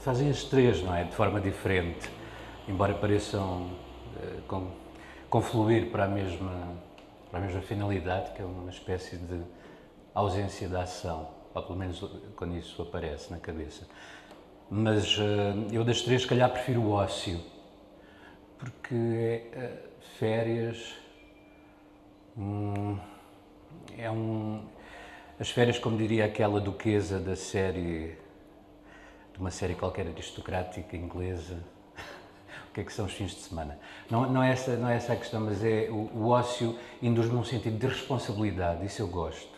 fazem as três, não é? De forma diferente, embora pareçam com, confluir para a, mesma, para a mesma finalidade, que é uma espécie de ausência de ação, ou pelo menos quando isso aparece na cabeça. Mas uh, eu das três, se calhar, prefiro o ócio, porque uh, férias. Hum, é um. As férias, como diria aquela duquesa da série. De uma série qualquer aristocrática inglesa. o que é que são os fins de semana? Não, não, é, essa, não é essa a questão, mas é o, o ócio induz num sentido de responsabilidade, isso eu gosto.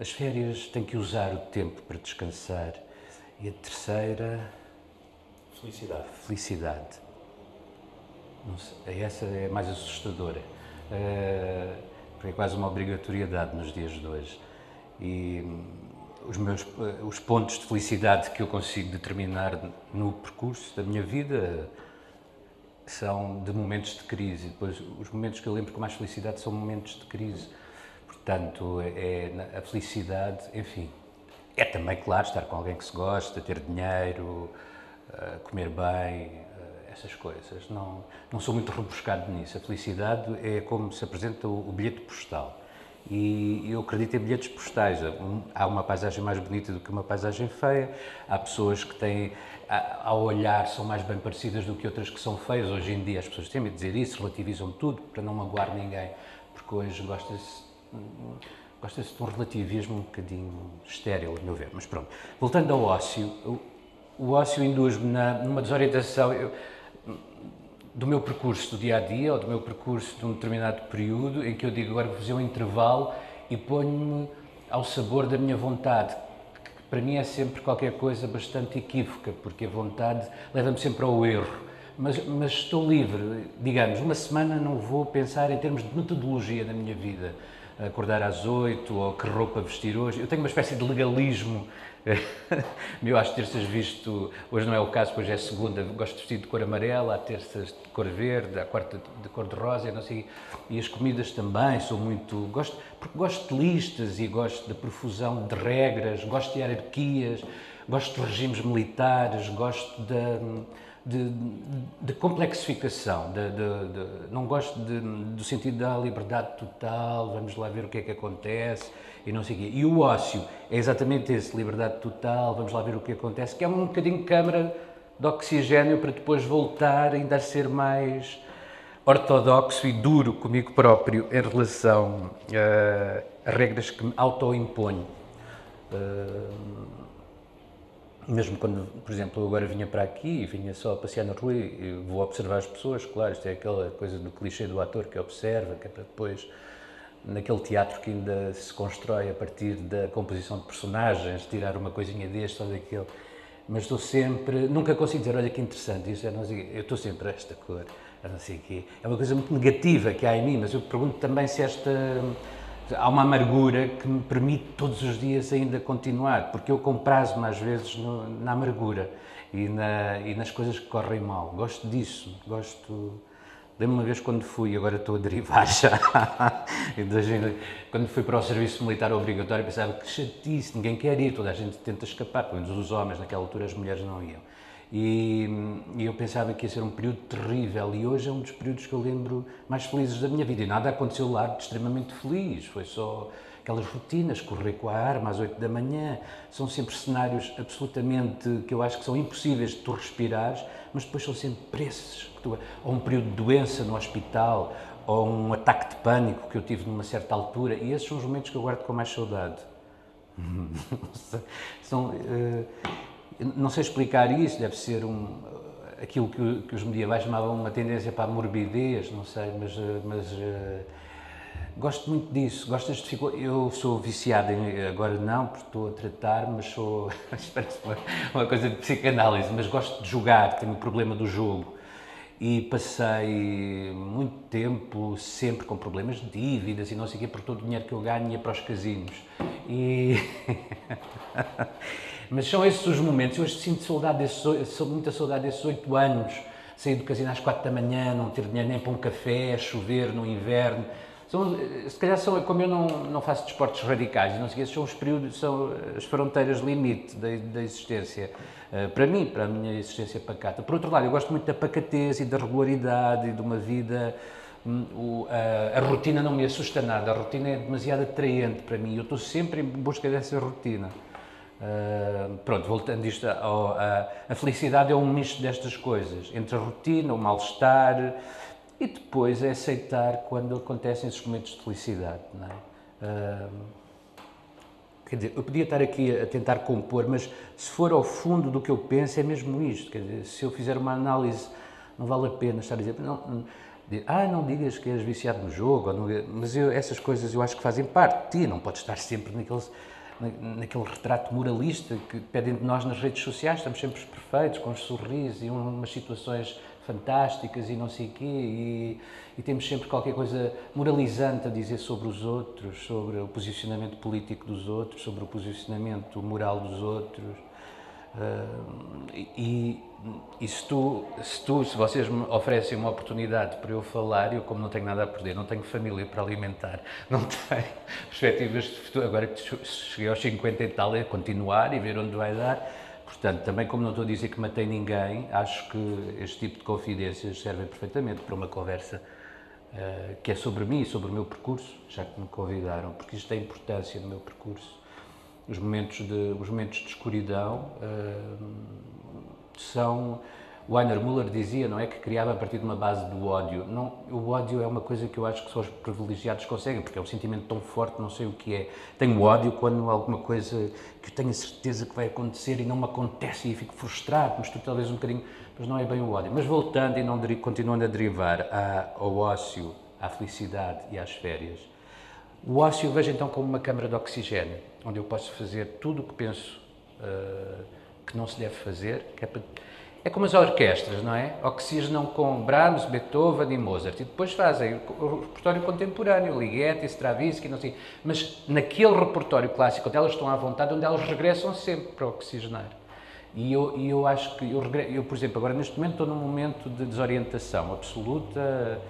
As férias têm que usar o tempo para descansar e a terceira. Felicidade. Felicidade. Sei, essa é mais assustadora. Uh, porque é quase uma obrigatoriedade nos dias de hoje. E hum, os meus eh, os pontos de felicidade que eu consigo determinar no percurso da minha vida são de momentos de crise. Depois, os momentos que eu lembro com mais felicidade são momentos de crise. Portanto, é, é a felicidade, enfim, é também, claro, estar com alguém que se gosta, ter dinheiro, eh, comer bem, eh, essas coisas. Não, não sou muito rebuscado nisso. A felicidade é como se apresenta o, o bilhete postal. E eu acredito em bilhetes postais. Há uma paisagem mais bonita do que uma paisagem feia. Há pessoas que têm, ao olhar, são mais bem parecidas do que outras que são feias. Hoje em dia as pessoas têm de dizer isso, relativizam tudo para não magoar ninguém, porque hoje gosta-se Gosta-se de um relativismo um bocadinho estéril, a meu ver. Mas pronto, voltando ao ócio, o, o ócio induz-me numa desorientação eu, do meu percurso do dia a dia ou do meu percurso de um determinado período em que eu digo agora vou fazer um intervalo e ponho-me ao sabor da minha vontade, que para mim é sempre qualquer coisa bastante equívoca, porque a vontade leva-me sempre ao erro. Mas, mas, estou livre, digamos, uma semana não vou pensar em termos de metodologia na minha vida acordar às oito ou que roupa vestir hoje. Eu tenho uma espécie de legalismo meu às terças visto, hoje não é o caso, hoje é segunda, gosto de vestir de cor amarela, há terças de cor verde, há quarta de cor de rosa, não sei, e as comidas também, sou muito, gosto, porque gosto de listas e gosto da profusão de regras, gosto de hierarquias, gosto de regimes militares, gosto da de, de complexificação, de, de, não gosto do sentido da liberdade total, vamos lá ver o que é que acontece e não sei o quê. E o ócio é exatamente esse, liberdade total, vamos lá ver o que acontece, que é um bocadinho câmara de oxigênio para depois voltar ainda a ser mais ortodoxo e duro comigo próprio em relação uh, a regras que me autoimponho. Uh, mesmo quando, por exemplo, eu agora vinha para aqui e vinha só a passear na rua e vou observar as pessoas, claro, isto é aquela coisa do clichê do ator que observa, que é para depois, naquele teatro que ainda se constrói a partir da composição de personagens, tirar uma coisinha deste ou daquele. Mas estou sempre, nunca consigo dizer, olha que interessante, isso é, não sei, eu estou sempre esta cor, não sei o quê. É uma coisa muito negativa que há em mim, mas eu pergunto também se esta há uma amargura que me permite todos os dias ainda continuar, porque eu comprazo-me às vezes no, na amargura e, na, e, nas coisas que correm mal. Gosto disso, gosto. Lembro uma vez quando fui, agora estou a derivar já, quando fui para o serviço militar obrigatório, pensava que chatice, ninguém quer ir, toda a gente tenta escapar, pelo menos os homens, naquela altura as mulheres não iam. E, e, eu pensava que ia ser um período terrível. E hoje é um dos períodos que eu lembro mais felizes da minha vida. E nada aconteceu lá de extremamente feliz, foi só aquelas rotinas, correr com a arma às 8 da manhã, são sempre cenários absolutamente que eu acho que são impossíveis de tu respirares, mas depois são sempre preços, tu, ou um período de doença no hospital, ou um ataque de pânico que eu tive numa certa altura, e esses são os momentos que eu guardo com mais saudade. são, uh, não sei explicar isso, deve ser um, aquilo que, que, os medievais chamavam uma tendência para a morbidez, não sei, mas, mas uh, gosto muito disso. Gosto deste Eu sou viciado em, agora não, porque estou a tratar, mas sou, parece uma, uma coisa de psicanálise, mas gosto de jogar, tenho o problema do jogo e passei muito tempo sempre com problemas de dívidas e não sei o quê, por todo o dinheiro que eu ganho ia para os casinos. E... Mas são esses os momentos. Eu hoje sinto saudade desses, muita saudade desses oito anos, sair do casino às quatro da manhã, não ter dinheiro nem para um café, chover no inverno. São, se calhar são, como eu não, não faço desportos radicais, não sei, são os períodos, são as fronteiras limite da, da existência. Uh, para mim, para a minha existência pacata. Por outro lado, eu gosto muito da pacatez e da regularidade e de uma vida. Um, o, a, a, rotina não me assusta nada, a rotina é demasiado atraente para mim, eu estou sempre em busca dessa rotina. Uh, pronto, voltando isto, ao, a, a felicidade é um misto destas coisas, entre a rotina, o mal-estar, e depois é aceitar quando acontecem esses momentos de felicidade. É? Uh, quer dizer, eu podia estar aqui a tentar compor, mas se for ao fundo do que eu penso, é mesmo isto. Quer dizer, se eu fizer uma análise, não vale a pena estar a dizer. Não, não, ah, não digas que és viciado no jogo, não, mas eu, essas coisas eu acho que fazem parte de ti, não podes estar sempre naqueles naquele retrato moralista que pedem de nós nas redes sociais, estamos sempre perfeitos, com os sorrisos e umas situações fantásticas e não sei o quê, e, e, temos sempre qualquer coisa moralizante a dizer sobre os outros, sobre o posicionamento político dos outros, sobre o posicionamento moral dos outros. E, e se, tu, se tu, se vocês me oferecem uma oportunidade para eu falar, eu como não tenho nada a perder, não tenho família para alimentar, não tenho perspectivas de futuro, agora que cheguei aos 50 e tal, é continuar e ver onde vai dar. Portanto, também como não estou a dizer que matei ninguém, acho que este tipo de confidências servem perfeitamente para uma conversa uh, que é sobre mim e sobre o meu percurso, já que me convidaram, porque isto tem importância no meu percurso. Os momentos de, os momentos de escuridão uh, são. O Einer Müller dizia, não é, que criava a partir de uma base do ódio. Não, o ódio é uma coisa que eu acho que só os privilegiados conseguem, porque é um sentimento tão forte, não sei o que é. Tenho ódio quando alguma coisa que eu tenho certeza que vai acontecer e não me acontece e fico frustrado, mas tu talvez um bocadinho, mas não é bem o ódio. Mas voltando e não continuando a derivar ao ócio, à felicidade e às férias, o ócio eu vejo então como uma câmara de oxigênio, onde eu posso fazer tudo o que penso. Uh, que não se deve fazer, é, para... é, como as orquestras, não é? Oxigenam com Brahms, Beethoven e Mozart, e depois fazem o repertório contemporâneo, Ligeti, Stravinsky, não sei, mas naquele repertório clássico, onde elas estão à vontade, onde elas regressam sempre para oxigenar. E eu, eu acho que, eu, eu, por exemplo, agora neste momento estou num momento de desorientação absoluta,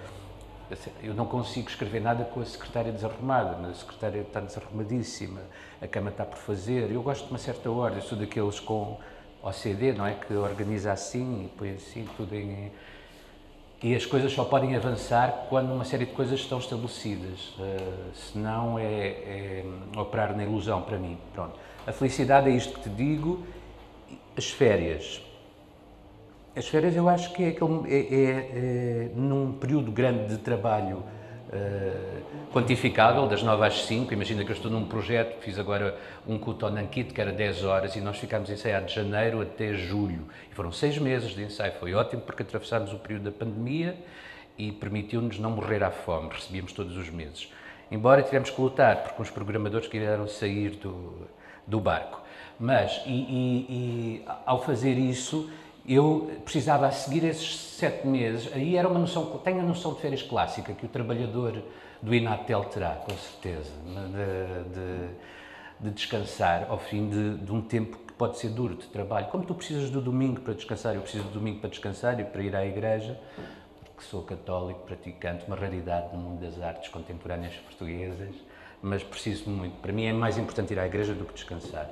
eu não consigo escrever nada com a secretária desarrumada, a secretária está desarrumadíssima, a cama está por fazer. Eu gosto de uma certa ordem, sou daqueles com OCD, não é? Que organiza assim e põe assim tudo em. E as coisas só podem avançar quando uma série de coisas estão estabelecidas. Uh, senão é, é operar na ilusão para mim. Pronto. A felicidade é isto que te digo. As férias as férias eu acho que é, aquele, é, é, é num período grande de trabalho uh, quantificável, das 9 às 5, imagina que eu estou num projeto, fiz agora um com o Tonankit, que era 10 horas, e nós ficámos ensaiados de janeiro até julho. E foram seis meses de ensaio, foi ótimo porque atravessámos o período da pandemia e permitiu-nos não morrer à fome, recebíamos todos os meses. Embora tivemos que lutar, porque os programadores queriam sair do, do barco. Mas, e, e, e ao fazer isso, eu precisava a seguir esses sete meses, aí era uma noção, tenho a noção de férias clássica que o trabalhador do Inatel terá, com certeza, de, de, de descansar ao fim de, de, um tempo que pode ser duro de trabalho. Como tu precisas do domingo para descansar, eu preciso do domingo para descansar e para ir à igreja, porque sou católico, praticante, uma raridade no mundo das artes contemporâneas portuguesas, mas preciso muito. Para mim é mais importante ir à igreja do que descansar.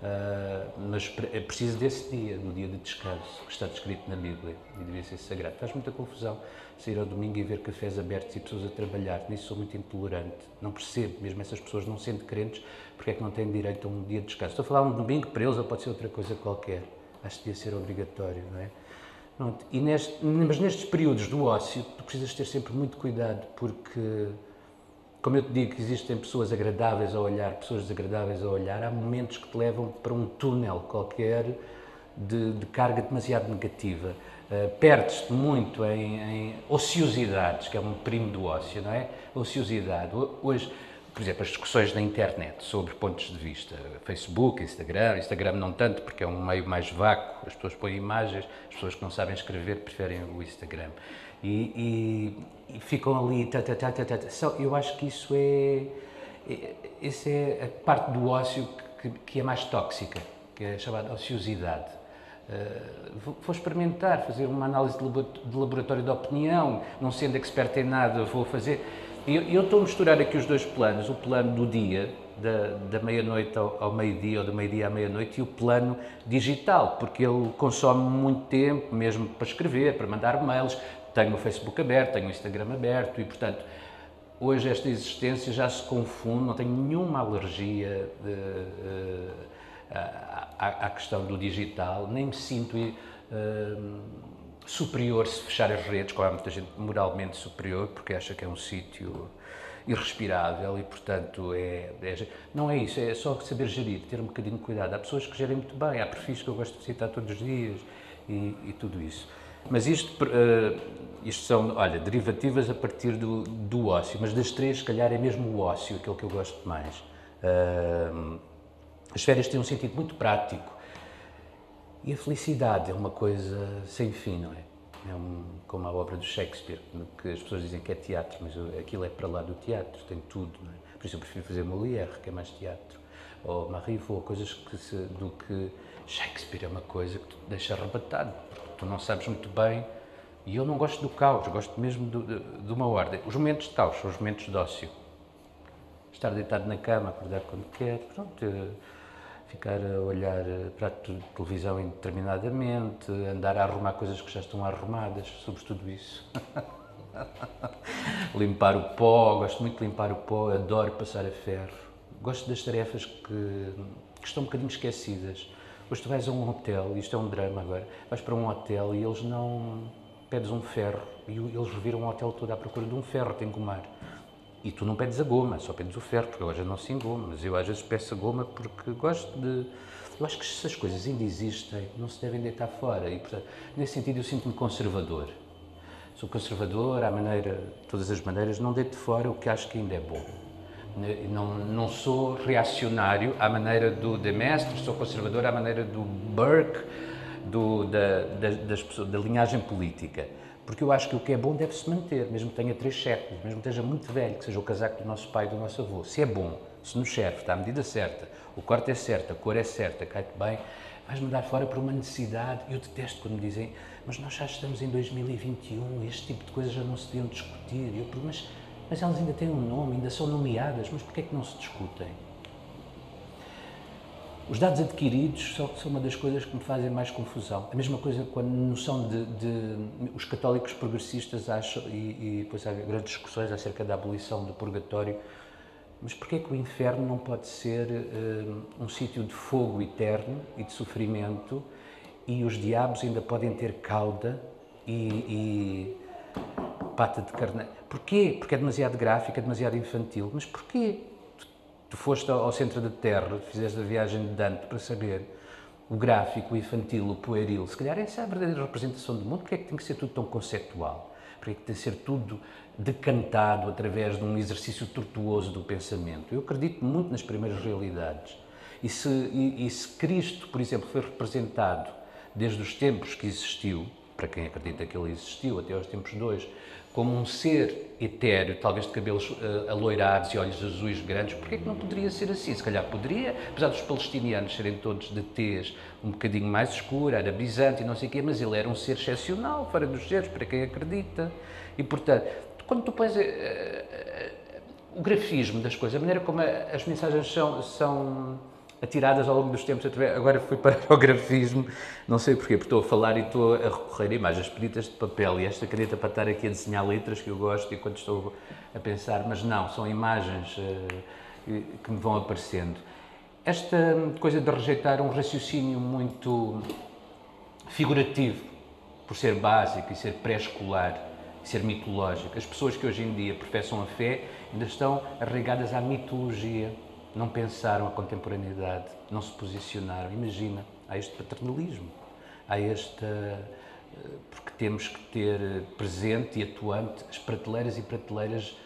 Uh, mas é preciso desse dia, do dia de descanso, que está descrito na Bíblia e devia ser sagrado. Faz muita confusão sair ao domingo e ver cafés abertos e pessoas a trabalhar. Nisso sou muito intolerante. Não percebo, mesmo essas pessoas não sendo crentes, porque é que não têm direito a um dia de descanso. Estou a falar um domingo para eles ou pode ser outra coisa qualquer. Acho que devia ser obrigatório, não é? Pronto. E neste, mas nestes períodos do ócio, tu precisas ter sempre muito cuidado, porque como eu te digo, existem pessoas agradáveis a olhar, pessoas desagradáveis a olhar, há momentos que te levam para um túnel qualquer de, de carga demasiado negativa. Uh, Perdes-te muito em, em, ociosidades, que é um primo do ócio, não é? Ociosidade. Hoje, por exemplo, as discussões na internet sobre pontos de vista, Facebook, Instagram, Instagram não tanto porque é um meio mais vácuo, as pessoas põem imagens, as pessoas que não sabem escrever preferem o Instagram e, e, e ficam ali. Tá, tá, tá, tá, tá. eu acho que isso é, é. Essa é a parte do ócio que, que é mais tóxica, que é chamada ociosidade. Uh, vou, experimentar, fazer uma análise de laboratório de opinião, não sendo expert em nada, vou fazer. Eu, eu estou a misturar aqui os dois planos, o plano do dia, da, da meia-noite ao, ao meio-dia ou da meio-dia à meia-noite e o plano digital, porque ele consome muito tempo, mesmo para escrever, para mandar mails. Tenho o Facebook aberto, tenho o Instagram aberto e, portanto, hoje esta existência já se confunde, não tenho nenhuma alergia de, à, à, questão do digital, nem me sinto uh, superior se fechar as redes, como há muita gente moralmente superior, porque acha que é um sítio irrespirável e, portanto, é, é, não é isso, é só saber gerir, ter um bocadinho de cuidado. Há pessoas que gerem muito bem, há perfis que eu gosto de visitar todos os dias e, e tudo isso. Mas isto, uh, isto são, olha, derivativas a partir do, do ócio, mas das três, se calhar, é mesmo o ócio aquele que eu gosto mais. Uh, as férias têm um sentido muito prático e a felicidade é uma coisa sem fim, não é? É um, como a obra do Shakespeare, que as pessoas dizem que é teatro, mas aquilo é para lá do teatro, tem tudo. Não é? Por isso eu prefiro fazer Molière, que é mais teatro, ou Marivaux, coisas que se, do que Shakespeare é uma coisa que te deixa arrebatado, tu não sabes muito bem. E eu não gosto do caos, gosto mesmo de, de, de uma ordem. Os momentos de caos são os momentos de ócio. Estar deitado na cama, acordar quando quer, pronto ficar a olhar eh, para a televisão indeterminadamente, andar a arrumar coisas que já estão arrumadas, sobre tudo isso. limpar o pó, gosto muito de limpar o pó, adoro passar a ferro. Gosto das tarefas que, que estão um bocadinho esquecidas. Hoje tu vais a um hotel, isto é um drama agora, vais para um hotel e eles não. pedes um ferro e eles reviram o hotel todo à procura de um ferro, tem que gomar. E tu não pedes a goma, só pedes o ferro, porque agora já não se engoma, mas eu às vezes peço a goma porque gosto de. Eu acho que se as coisas ainda existem, não se devem deitar fora. E, portanto, nesse sentido, eu sinto-me conservador. Sou conservador à maneira, todas as maneiras, não deito fora o que acho que ainda é bom. Não, não sou reacionário à maneira do Demestre, sou conservador à maneira do Burke, do, da, da, das pessoas, da linhagem política. Porque eu acho que o que é bom deve-se manter, mesmo que tenha três séculos, mesmo que esteja muito velho, que seja o casaco do nosso pai e do nosso avô. Se é bom, se nos serve, está à medida certa, o corte é certo, a cor é certa, cai-te bem, vais mandar fora por uma necessidade. Eu detesto quando me dizem, mas nós já estamos em 2021, este tipo de coisas já não se deviam discutir. Eu, mas, mas elas ainda têm um nome, ainda são nomeadas, mas porquê é que não se discutem? Os dados adquiridos são, são, uma das coisas que me fazem mais confusão. A mesma coisa com a noção de, de os católicos progressistas acham, e, e depois há grandes discussões acerca da abolição do purgatório, mas porquê que o inferno não pode ser uh, um sítio de fogo eterno e de sofrimento e os diabos ainda podem ter cauda e, e pata de carne? Porquê? Porque é demasiado gráfico, é demasiado infantil. Mas porquê? Tu foste ao centro da Terra, fizeste a viagem de Dante para saber o gráfico, o infantil, o pueril. Se calhar essa é a verdadeira representação do mundo. Porque é que tem que ser tudo tão conceptual? Porque é que tem que ser tudo decantado através de um exercício tortuoso do pensamento? Eu acredito muito nas primeiras realidades. E se, e, e se Cristo, por exemplo, foi representado desde os tempos que existiu, para quem acredita que ele existiu, até aos tempos hoje, como um ser etéreo, talvez de cabelos uh, aloirados e olhos azuis grandes, porquê que não poderia ser assim? Se calhar poderia, apesar dos palestinianos serem todos de tez um bocadinho mais escura, arabizante e não sei o quê, mas ele era um ser excepcional, fora dos seres, para quem acredita. E, portanto, quando tu pões uh, uh, o grafismo das coisas, a maneira como as mensagens são, são atiradas ao longo dos tempos. Agora fui para o grafismo, não sei porquê, porque estou a falar e estou a recorrer a imagens pedidas de papel e esta caneta para estar aqui a desenhar letras que eu gosto enquanto estou a pensar, mas não, são imagens uh, que me vão aparecendo. Esta coisa de rejeitar um raciocínio muito figurativo, por ser básico e ser pré-escolar, ser mitológico. As pessoas que hoje em dia professam a fé ainda estão arraigadas à mitologia não pensaram a contemporaneidade, não se posicionaram. Imagina, há este paternalismo, há esta. Eh, porque temos que ter presente e atuante as prateleiras e prateleiras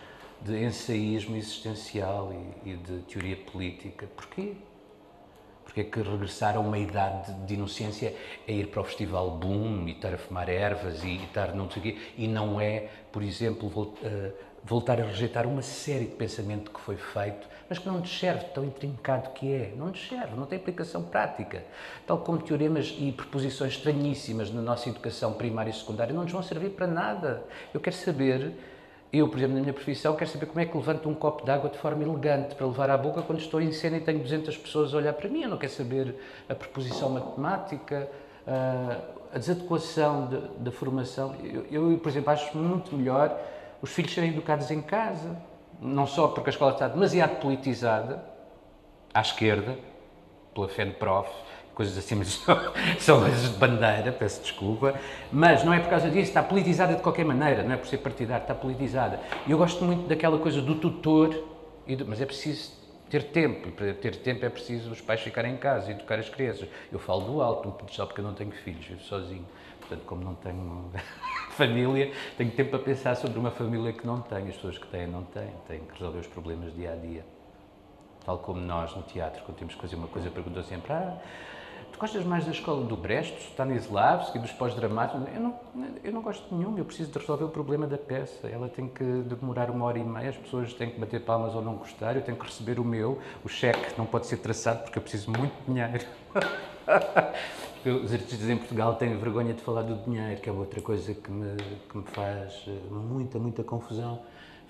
de ensaísmo existencial e, e de teoria política. Porquê? Porque é que regressar a uma idade de inocência é ir para o festival Boom e estar a fumar ervas e, e estar não sei o quê, e não é, por exemplo, eh, voltar a rejeitar uma série de pensamento que foi feito mas que não nos serve, tão intrincado que é. Não nos serve, não tem aplicação prática. Tal como teoremas e proposições estranhíssimas na nossa educação primária e secundária não nos vão servir para nada. Eu quero saber, Eu, por exemplo, na minha profissão, quero saber como é que levanto um copo de água de forma elegante para levar à boca quando estou em cena e tenho 200 pessoas a olhar para mim. Eu não quero saber a preposição matemática, a desadequação da formação. Eu, eu, por exemplo, acho muito melhor os filhos serem educados em casa, não só porque a escola está demasiado politizada, à esquerda, pela FENPROF, coisas assim, mas são coisas de bandeira, peço desculpa, mas não é por causa disso, está politizada de qualquer maneira, não é por ser partidário, está politizada. E eu gosto muito daquela coisa do tutor, mas é preciso ter tempo, e para ter tempo é preciso os pais ficarem em casa educar as crianças. Eu falo do alto, só porque eu não tenho filhos, vivo sozinho. Portanto, como não tenho família, tenho tempo para pensar sobre uma família que não tenho. As pessoas que têm, não têm. Têm que resolver os problemas dia a dia. Tal como nós no teatro, quando temos que fazer uma coisa, perguntam sempre: ah, tu gostas mais da escola do Brecht, Stanislavski, dos pós-dramáticos? Eu não, eu não gosto de nenhum, eu preciso de resolver o problema da peça. Ela tem que demorar uma hora e meia, as pessoas têm que bater palmas ou não gostar, eu tenho que receber o meu, o cheque não pode ser traçado porque eu preciso muito de dinheiro. Os artistas em Portugal têm vergonha de falar do dinheiro, que é outra coisa que me, que me faz eh, muita, muita confusão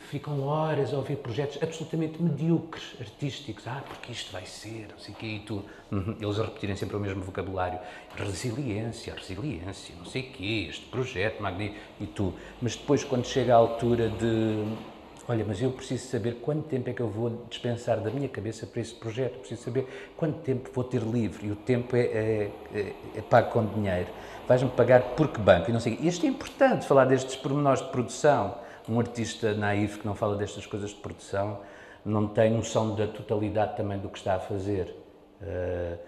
ficam horas a ouvir projetos absolutamente medíocres, artísticos. Ah, porque isto vai ser, não sei o quê, e tu. Uhum. Eles a repetirem sempre o mesmo vocabulário. Resiliência, resiliência, não sei o quê, este projeto magnífico, e tu. Mas depois, quando chega a altura de. Olha, mas eu preciso saber quanto tempo é que eu vou dispensar da minha cabeça para esse projeto, preciso saber quanto tempo vou ter livre, e o tempo é, é, é, é pago com dinheiro. Vais-me pagar por que banco? E não sei. Isto é importante, falar destes pormenores de produção um artista naif que não fala destas coisas de produção não tem noção da totalidade também do que está a fazer. Uh,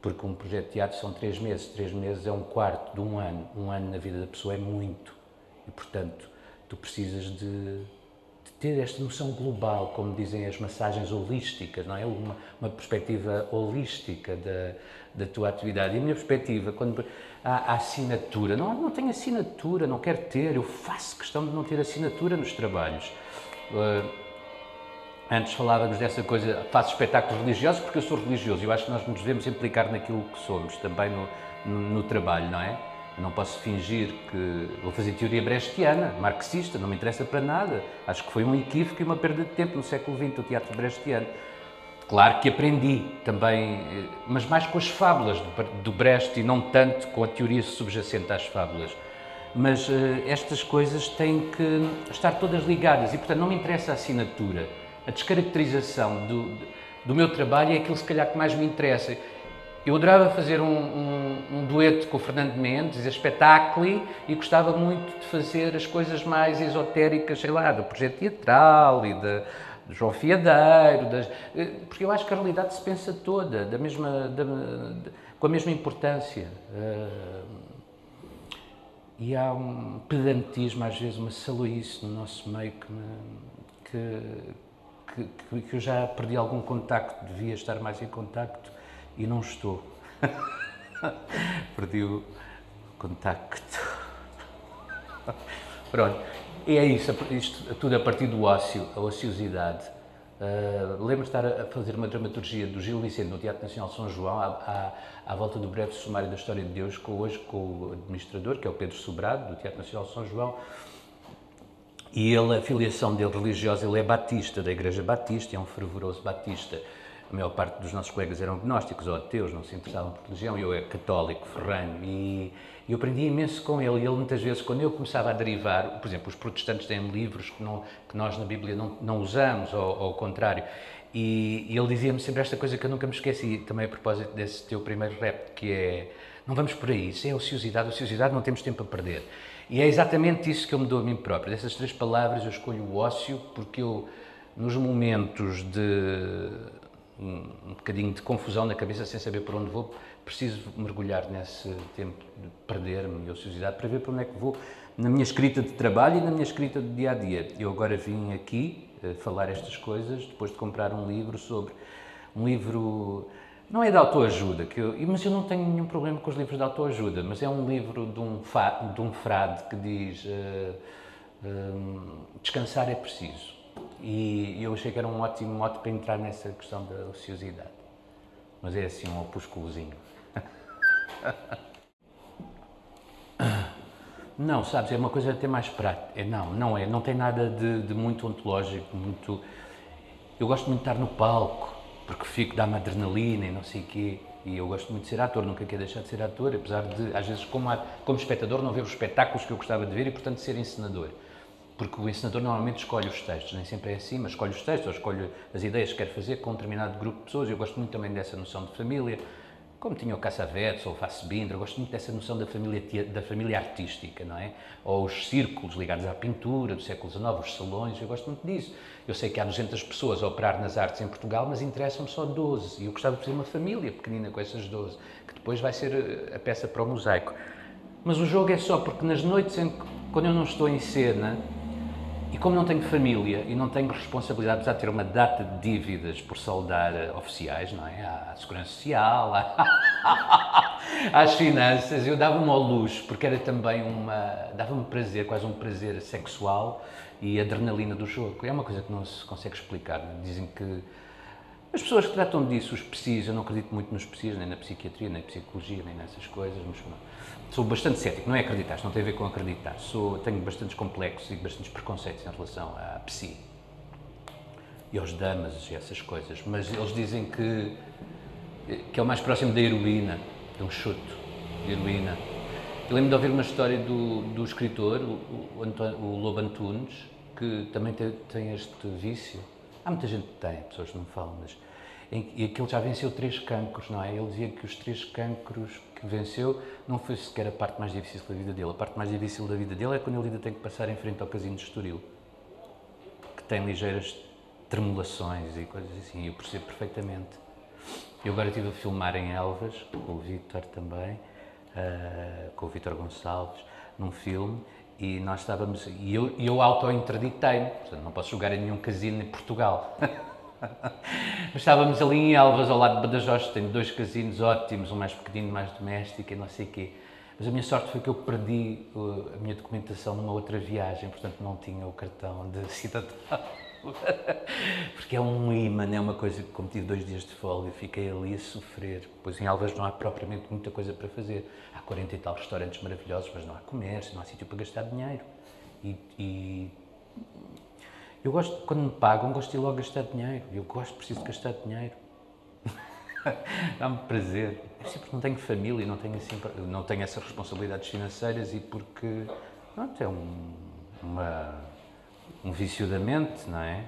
porque um projeto de teatro são três meses, três meses é um quarto de um ano, um ano na vida da pessoa é muito. E, portanto, tu precisas de ter esta noção global, como dizem as massagens holísticas, não é? Uma, uma perspectiva holística da, da tua atividade. E a minha perspectiva, quando há, assinatura, não, não tenho assinatura, não quero ter, eu faço questão de não ter assinatura nos trabalhos. Uh, antes falávamos dessa coisa, faço espetáculos religiosos porque eu sou religioso, eu acho que nós nos devemos implicar naquilo que somos, também no, no, no trabalho, não é? Eu não posso fingir que vou fazer teoria brechtiana, marxista, não me interessa para nada. Acho que foi um equívoco e uma perda de tempo no século XX, o teatro brechtiano. Claro que aprendi também, eh, mas mais com as fábulas do Brecht e não tanto com a teoria subjacente às fábulas. Mas uh, estas coisas têm que estar todas ligadas e, portanto, não me interessa a assinatura. A descaracterização do, do meu trabalho é aquilo, se calhar, que mais me interessa. Eu adorava fazer um, um, um dueto com o Fernando Mendes, espetáculo, e gostava muito de fazer as coisas mais esotéricas, sei lá, do projeto teatral e da do João Fiadeiro, das, eh, porque eu acho que a realidade se pensa toda, da mesma, da, de, com a mesma importância. Uh, e há um pedantismo, às vezes, uma saloice no nosso meio que, me, que, que, que, eu já perdi algum contacto, devia estar mais em contacto e não estou. perdi o contacto. Pronto. É isso, isto tudo a partir do ócio, a ociosidade. Uh, Lembro de estar a fazer uma dramaturgia do Gil Vicente no Teatro Nacional São João, à, à, à, volta do breve sumário da história de Deus, com, hoje com o administrador, que é o Pedro Sobrado, do Teatro Nacional São João. E ele, a filiação dele religiosa, ele é batista, da Igreja Batista, é um fervoroso batista. A maior parte dos nossos colegas eram gnósticos ou ateus, não se interessavam por religião, eu é católico, ferranho, e e eu aprendi imenso com ele. E ele, muitas vezes, quando eu começava a derivar, por exemplo, os protestantes têm livros que, não, que nós na Bíblia não, não usamos, ou, ou ao contrário. E, e ele dizia-me sempre esta coisa que eu nunca me esqueci, também a propósito desse teu primeiro rap, que é: não vamos por aí, isso é ociosidade, ociosidade, não temos tempo a perder. E é exatamente isso que eu me dou a mim próprio. Dessas três palavras eu escolho o ócio, porque eu, nos momentos de um bocadinho de confusão na cabeça, sem saber por onde vou, preciso mergulhar nesse tempo de perder-me e ociosidade para ver para onde é que vou na minha escrita de trabalho e na minha escrita do dia a dia. Eu agora vim aqui uh, falar estas coisas depois de comprar um livro sobre um livro não é de autoajuda, que eu, mas eu não tenho nenhum problema com os livros de autoajuda, mas é um livro de um, fa, de um frade que diz uh, descansar é preciso. E eu achei que era um ótimo mote para entrar nessa questão da ociosidade. Mas é assim um opúsculozinho. Não, sabes, é uma coisa até mais prática. É, não, não é. Não tem nada de, de muito ontológico, muito... Eu gosto muito de estar no palco, porque fico, dá-me adrenalina e não sei o quê. E eu gosto muito de ser ator, nunca quero deixar de ser ator, apesar de, às vezes, como, como espectador, não ver os espetáculos que eu gostava de ver e, portanto, ser encenador. Porque o encenador normalmente escolhe os textos, nem sempre é assim, mas escolhe os textos ou escolhe as ideias que quer fazer com um determinado grupo de pessoas. Eu gosto muito também dessa noção de família, como tinha o Cassavetes ou o Fassbinder, gosto muito dessa noção da família, da família artística, não é? Ou os círculos ligados à pintura do século XIX, os salões, eu gosto muito disso. Eu sei que há 200 pessoas a operar nas artes em Portugal, mas interessam-me só 12. E eu gostava de fazer uma família pequenina com essas 12, que depois vai ser eh, a peça para o mosaico. Mas o jogo é só porque nas noites em quando eu não estou em cena, e como não tenho família e não tenho responsabilidade, apesar de ter uma data de dívidas por saldar eh, oficiais, não é? À Segurança Social, à... às finanças, eu dava-me ao luxo, porque era também uma. dava-me prazer, quase um prazer sexual e adrenalina do jogo. É uma coisa que não se consegue explicar. Dizem que as pessoas que tratam disso, os psis, eu não acredito muito nos psis, nem na psiquiatria, nem na psicologia, nem nessas coisas, mas sou bastante cético, não é acreditar, não tem a ver com acreditar. Sou, tenho bastantes complexos e bastantes preconceitos em relação à psi e aos damas e essas coisas, mas eles dizem que, que é o mais próximo da heroína, de um chute de heroína. Eu lembro de ouvir uma história do, do escritor, o, o, Lobo Antunes, que também tem, tem este vício. Há muita gente que tem, pessoas que não falam, mas e aquele já venceu três cancros, não é? Ele dizia que os três cancros que venceu não foi sequer a parte mais difícil da vida dele. A parte mais difícil da vida dele é quando ele ainda tem que passar em frente ao casino de Estoril, que tem ligeiras tremulações e coisas assim, eu percebo perfeitamente. Eu agora estive a filmar em Elvas, com o Vítor também, uh, com o Vítor Gonçalves, num filme, e nós estávamos, e eu, eu auto-interditei-me, portanto não posso jogar em nenhum casino em Portugal. Mas estávamos ali em Elvas, ao lado de Badajoz, tenho dois casinos ótimos, um mais pequenino, mais doméstico e não sei o quê. Mas a minha sorte foi que eu perdi uh, a minha documentação numa outra viagem, portanto não tinha o cartão de cidadão. Porque é um imã, é uma coisa que, como tive dois dias de folga, fiquei ali a sofrer. Pois em Alvas não há propriamente muita coisa para fazer. Há 40 e tal restaurantes maravilhosos, mas não há comércio, não há sítio para gastar dinheiro. E, e eu gosto, quando me pagam, gosto de ir logo gastar dinheiro. Eu gosto, preciso de gastar dinheiro. Dá-me prazer. É sempre não tenho família, não tenho, assim, não tenho essas responsabilidades financeiras e porque pronto, é um, uma, um vício da mente, não é?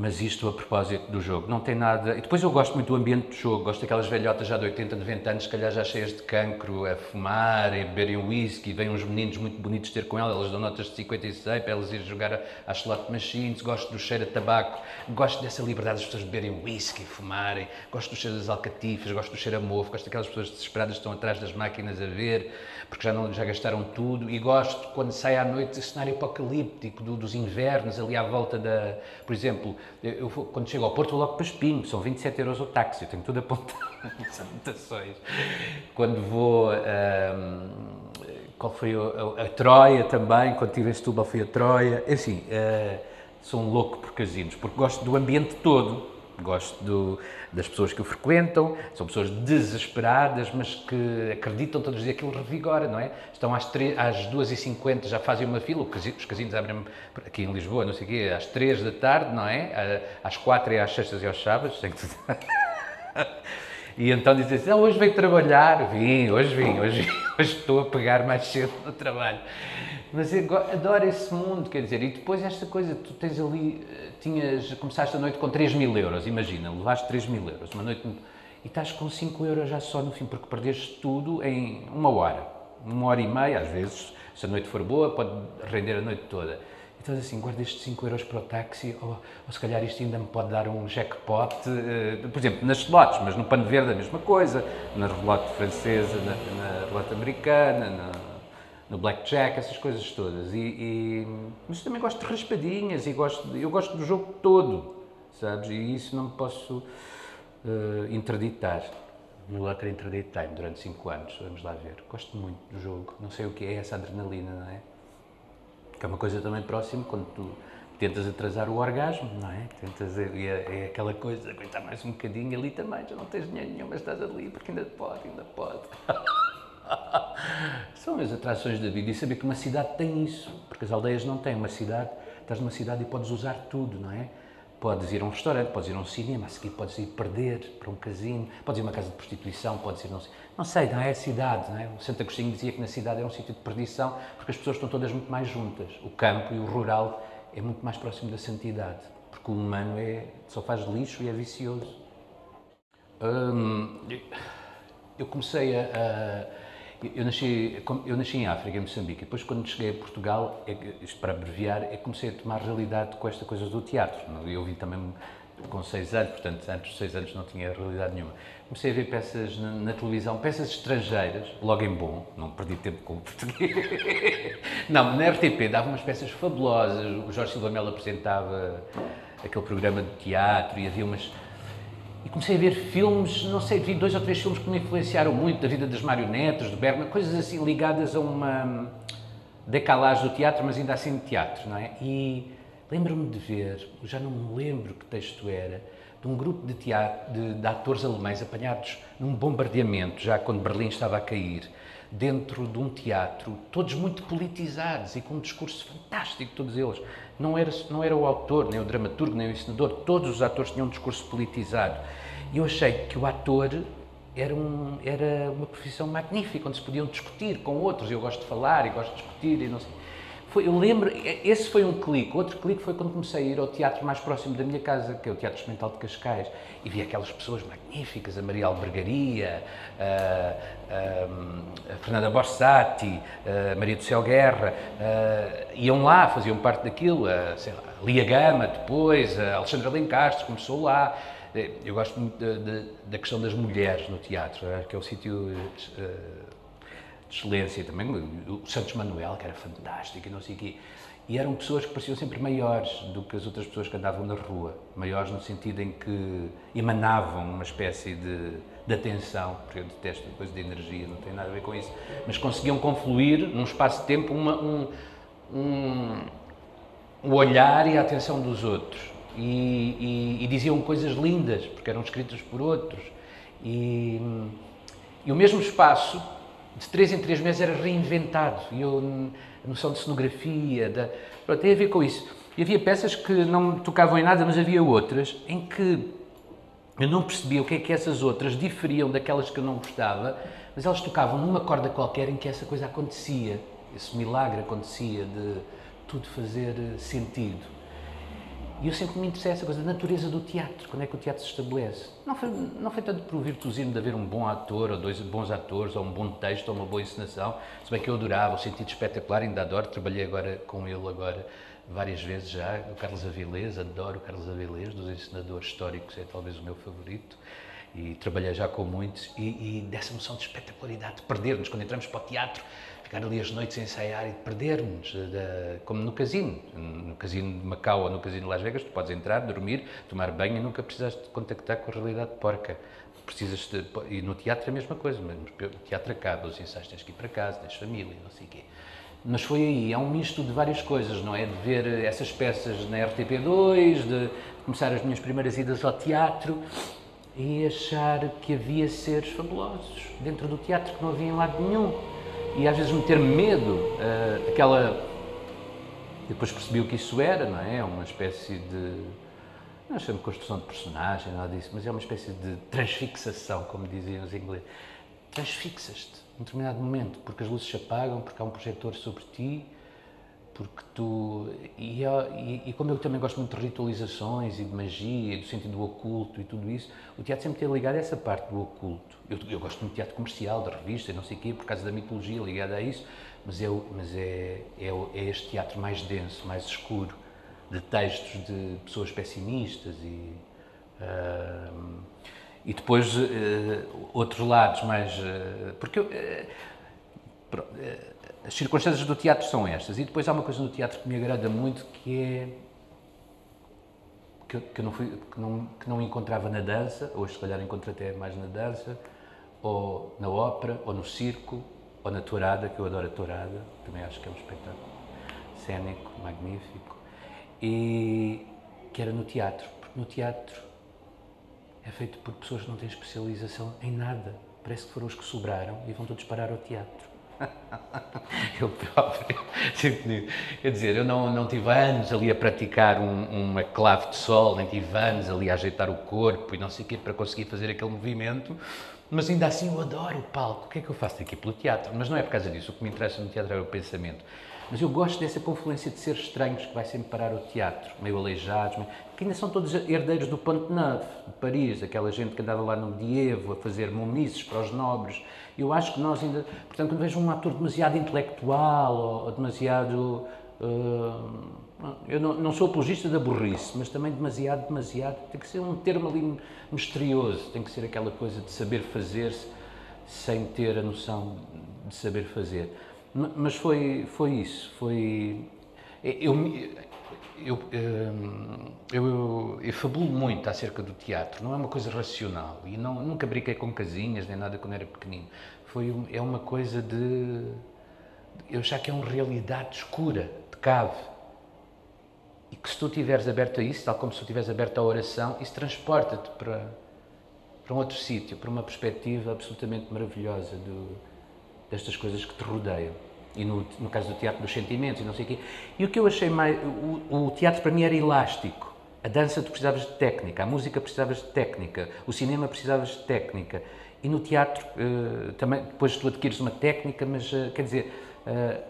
Mas isto a propósito do jogo, não tem nada. E depois eu gosto muito do ambiente do jogo, gosto daquelas velhotas já de 80, 90 anos, se calhar já cheias de cancro, a fumar, a beberem whisky, vêm uns meninos muito bonitos ter com elas, elas dão notas de 56 para elas irem jogar às slot machines, gosto do cheiro a tabaco, gosto dessa liberdade das pessoas beberem whisky, fumarem, gosto do cheiro das alcatifas, gosto do cheiro a mofo, gosto daquelas pessoas desesperadas que estão atrás das máquinas a ver, porque já, não, já gastaram tudo, e gosto quando sai à noite esse cenário apocalíptico do, dos invernos ali à volta da. Por exemplo, eu, quando chego ao Porto vou logo para Espinho, são 27 euros o táxi, eu tenho tudo apontado nas anotações. Quando vou. Um, qual foi a, a, a, Troia também, quando estive em Setúbal foi a Troia, é assim, uh, sou um louco por casinos, porque gosto do ambiente todo Gosto do, das pessoas que o frequentam, são pessoas desesperadas, mas que acreditam todos os dias que aquilo revigora, não é? Estão às, às 2h50, já fazem uma fila, os casinos abrem aqui em Lisboa, não sei o quê, às 3 da tarde, não é? Às 4 e às sextas e aos sábados, tem que... E então dizem assim, ah, hoje veio trabalhar, vim, hoje vim, hoje, vim, hoje estou a pegar mais cedo no trabalho. Mas adoro esse mundo, quer dizer, e depois esta coisa, tu tens ali, eh, tinhas, começaste a noite com 3 mil euros, imagina, levaste 3 mil euros, uma noite, e estás com 5 euros já só no fim, porque perdeste tudo em uma hora, uma hora e meia, às vezes, se a noite for boa, pode render a noite toda. Então assim, guarda estes 5 euros para o táxi, ou, ou, se calhar isto ainda me pode dar um jackpot, uh, por exemplo, nas slots, mas no pano verde a mesma coisa, na relote francesa, na, na americana, na, no blackjack, essas coisas todas. E, e, mas também gosto de raspadinhas e gosto eu gosto do jogo todo, sabes? E isso não me posso uh, interditar. No Lottery Interdict Time, durante 5 anos, vamos lá ver. Gosto muito do jogo, não sei o que é essa adrenalina, não é? Que é uma coisa também próxima quando tu tentas atrasar o orgasmo, não é? Tentas, é, é aquela coisa, aguentar mais um bocadinho ali também, já não tens dinheiro nenhum, mas estás ali porque ainda pode, ainda pode. São as atrações da vida e saber que uma cidade tem isso, porque as aldeias não têm. Uma cidade, estás numa cidade e podes usar tudo, não é? Podes ir a um restaurante, podes ir a um cinema, a seguir podes ir perder para um casino, podes ir a uma casa de prostituição, podes ir, não sei, não sei, não é a cidade, não é? O Santo Agostinho dizia que na cidade é um sítio de perdição porque as pessoas estão todas muito mais juntas. O campo e o rural é muito mais próximo da santidade, porque o humano é, só faz lixo e é vicioso. Hum, eu comecei a, a eu nasci, eu nasci em África, em Moçambique, e depois quando cheguei a Portugal, é, isto para abreviar, é comecei a tomar realidade com esta coisa do teatro. Eu vim também com seis anos, portanto, antes dos seis anos não tinha realidade nenhuma. Comecei a ver peças na, na, televisão, peças estrangeiras, logo em bom, não perdi tempo com o português. não, na RTP dava umas peças fabulosas, o Jorge Silva Melo apresentava aquele programa de teatro e havia umas e comecei a ver filmes, não sei, vi dois ou três filmes que me influenciaram muito, da vida das marionetas, do Bergman, coisas assim ligadas a uma decalagem do teatro, mas ainda assim de teatro, não é? E lembro-me de ver, já não me lembro que texto era, de um grupo de, teatro, de, de atores alemães apanhados num bombardeamento, já quando Berlim estava a cair, dentro de um teatro, todos muito politizados e com um discurso fantástico, todos eles. Não era, não era o autor, nem o dramaturgo, nem o ensinador, todos os atores tinham um discurso politizado. E eu achei que o ator era, um, era uma profissão magnífica, onde se podiam discutir com outros. Eu gosto de falar e gosto de discutir e não sei. Foi, eu lembro, esse foi um clique. Outro clique foi quando comecei a ir ao teatro mais próximo da minha casa, que é o Teatro Experimental de Cascais, e vi aquelas pessoas magníficas, a Maria Albergaria, a, a, a Fernanda Borsati, a Maria do Céu Guerra, a, iam lá, faziam parte daquilo, a, sei lá, a Lia Gama depois, a Alexandra Lencastre começou lá. Eu gosto muito da questão das mulheres no teatro, que é o sítio excelência também, o Santos Manuel, que era fantástico e não sei o quê. E eram pessoas que pareciam sempre maiores do que as outras pessoas que andavam na rua. Maiores no sentido em que emanavam uma espécie de, de atenção, porque eu detesto a coisa de energia, não tem nada a ver com isso. Mas conseguiam confluir num espaço de tempo uma, um, um, um olhar e a atenção dos outros. E, e, e, diziam coisas lindas, porque eram escritas por outros. E, e o mesmo espaço de três em três meses era reinventado. E eu, a noção de cenografia, da, pronto, tem a ver com isso. E havia peças que não tocavam em nada, mas havia outras em que eu não percebia o que é que essas outras diferiam daquelas que eu não gostava, mas elas tocavam numa corda qualquer em que essa coisa acontecia, esse milagre acontecia de tudo fazer sentido. E eu sempre me interessei essa coisa da natureza do teatro, quando é que o teatro se estabelece. Não foi, não foi tanto por virtuosismo de haver um bom ator, ou dois bons atores, ou um bom texto, ou uma boa encenação, se bem que eu adorava, o sentido espetacular, ainda adoro, trabalhei agora com ele agora várias vezes já, o Carlos Avilés, adoro o Carlos Avilés, dos encenadores históricos, é talvez o meu favorito, e trabalhei já com muitos, e, e dessa noção de espetacularidade, de perder-nos, quando entramos para o teatro, ficar ali as noites a ensaiar e perder-nos, como no casino. No casino de Macau ou no casino de Las Vegas, tu podes entrar, dormir, tomar banho e nunca precisas de contactar com a realidade porca. Precisas de, e no teatro é a mesma coisa, o teatro acaba, os ensaios tens que ir para casa, tens família, não sei o quê. Mas foi aí, é um misto de várias coisas, não é? De ver essas peças na RTP2, de começar as minhas primeiras idas ao teatro e achar que havia seres fabulosos dentro do teatro que não havia em lado nenhum e às vezes meter medo, uh, aquela. Depois percebi o que isso era, não é? É uma espécie de. Não chamo de construção de personagem, nada disso, mas é uma espécie de transfixação, como diziam os ingleses. Transfixas-te em determinado momento, porque as luzes se apagam, porque há um projetor sobre ti, porque tu. E, e, e, como eu também gosto muito de ritualizações e de magia, e do sentido do oculto e tudo isso, o teatro sempre tem ligado a essa parte do oculto. Eu, eu gosto muito de teatro comercial, de revista, não sei o quê, por causa da mitologia ligada a isso, mas, é, mas é, é, é este teatro mais denso, mais escuro, de textos de pessoas pessimistas e. Uh, e depois uh, outros lados mais. Uh, porque eu, uh, as circunstâncias do teatro são estas. E depois há uma coisa no teatro que me agrada muito que é. que, que, não, fui, que, não, que não encontrava na dança, hoje se calhar encontro até mais na dança, ou na ópera, ou no circo, ou na tourada, que eu adoro a tourada, também acho que é um espetáculo cénico, magnífico, e que era no teatro, porque no teatro é feito por pessoas que não têm especialização em nada. Parece que foram os que sobraram e vão todos parar ao teatro. eu próprio. Quer dizer, eu não, não tive anos ali a praticar um, uma clave de sol, nem tive anos ali a ajeitar o corpo e não sei o quê para conseguir fazer aquele movimento, mas ainda assim eu adoro o palco. O que é que eu faço aqui? Pelo teatro. Mas não é por causa disso. O que me interessa no teatro é o pensamento. Mas eu gosto dessa confluência de seres estranhos que vai sempre parar o teatro, meio aleijados, que ainda são todos herdeiros do Ponte Neuf, de Paris, aquela gente que andava lá no medievo a fazer momices para os nobres. Eu acho que nós ainda. Portanto, quando vejo um ator demasiado intelectual ou demasiado. Uh, eu não, não, sou apologista da burrice, mas também demasiado, demasiado. Tem que ser um termo ali misterioso, tem que ser aquela coisa de saber fazer-se sem ter a noção de saber fazer. Mas foi, foi isso, foi... Eu, eu, eu, eu fabulo muito acerca do teatro, não é uma coisa racional, e não, nunca brinquei com casinhas nem nada quando era pequenino. Foi, é uma coisa de... Eu já que é uma realidade escura, de cave, e que se tu estiveres aberto a isso, tal como se tu estiveres aberto à oração, isso transporta-te para, para um outro sítio, para uma perspectiva absolutamente maravilhosa do, destas coisas que te rodeiam. E no, no caso do teatro dos sentimentos e não sei o quê. E o que eu achei mais. O, o teatro para mim era elástico. A dança tu precisavas de técnica, a música precisavas de técnica, o cinema precisavas de técnica. E no teatro uh, também, depois tu adquires uma técnica, mas uh, quer dizer, uh,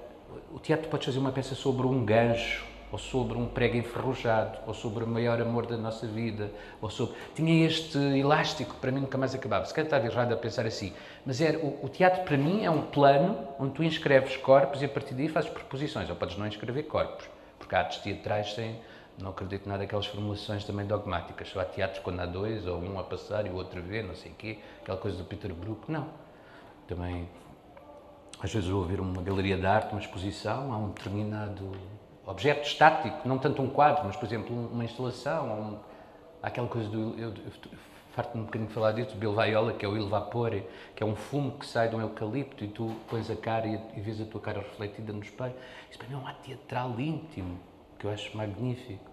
o teatro podes fazer uma peça sobre um gancho, ou sobre um prego enferrujado, ou sobre o maior amor da nossa vida, ou sobre... Tinha este elástico que para mim nunca mais acabava. Se calhar estava errado a pensar assim, mas era, o, o, teatro para mim é um plano onde tu inscreves corpos e a partir daí fazes proposições, ou podes não inscrever corpos, porque há artes teatrais sem... Não acredito nada daquelas formulações também dogmáticas. Só há teatros quando há dois, ou um a passar e o outro a ver, não sei o quê, aquela coisa do Peter Brook. Não. Também, às vezes vou ver uma galeria de arte, uma exposição, há um determinado objeto estático, não tanto um quadro, mas, por exemplo, uma instalação, um, aquela coisa do. Eu, farto-me um bocadinho de falar disso, do Bilvaiola, que é o il vapore, que é um fumo que sai de um eucalipto e tu pões a cara e, e vês a tua cara refletida no espelho. Isso para mim é um ato teatral íntimo, que eu acho magnífico.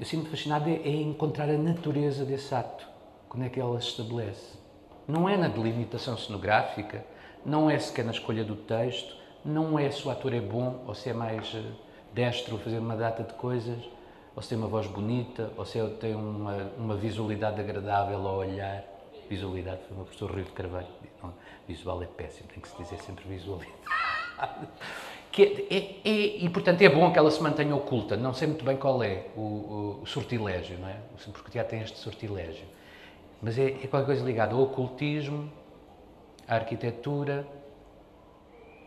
Eu sinto-me fascinado é, é encontrar a natureza desse ato, como é que ela se estabelece. Não é na delimitação cenográfica, não é sequer na escolha do texto, não é se o ator é bom ou se é mais eh, destro a fazer uma data de coisas, ou se tem uma voz bonita, ou se tem uma, uma visualidade agradável ao olhar. Visualidade foi uma professora Rio de Carvalho. Não, visual é péssimo, tem que se dizer sempre visualidade. Que é, é, é, e, portanto, é bom que ela se mantenha oculta. Não sei muito bem qual é o, o, o sortilégio, não é? Porque já tem este sortilégio. Mas é, é qualquer coisa ligada ao ocultismo, à arquitetura,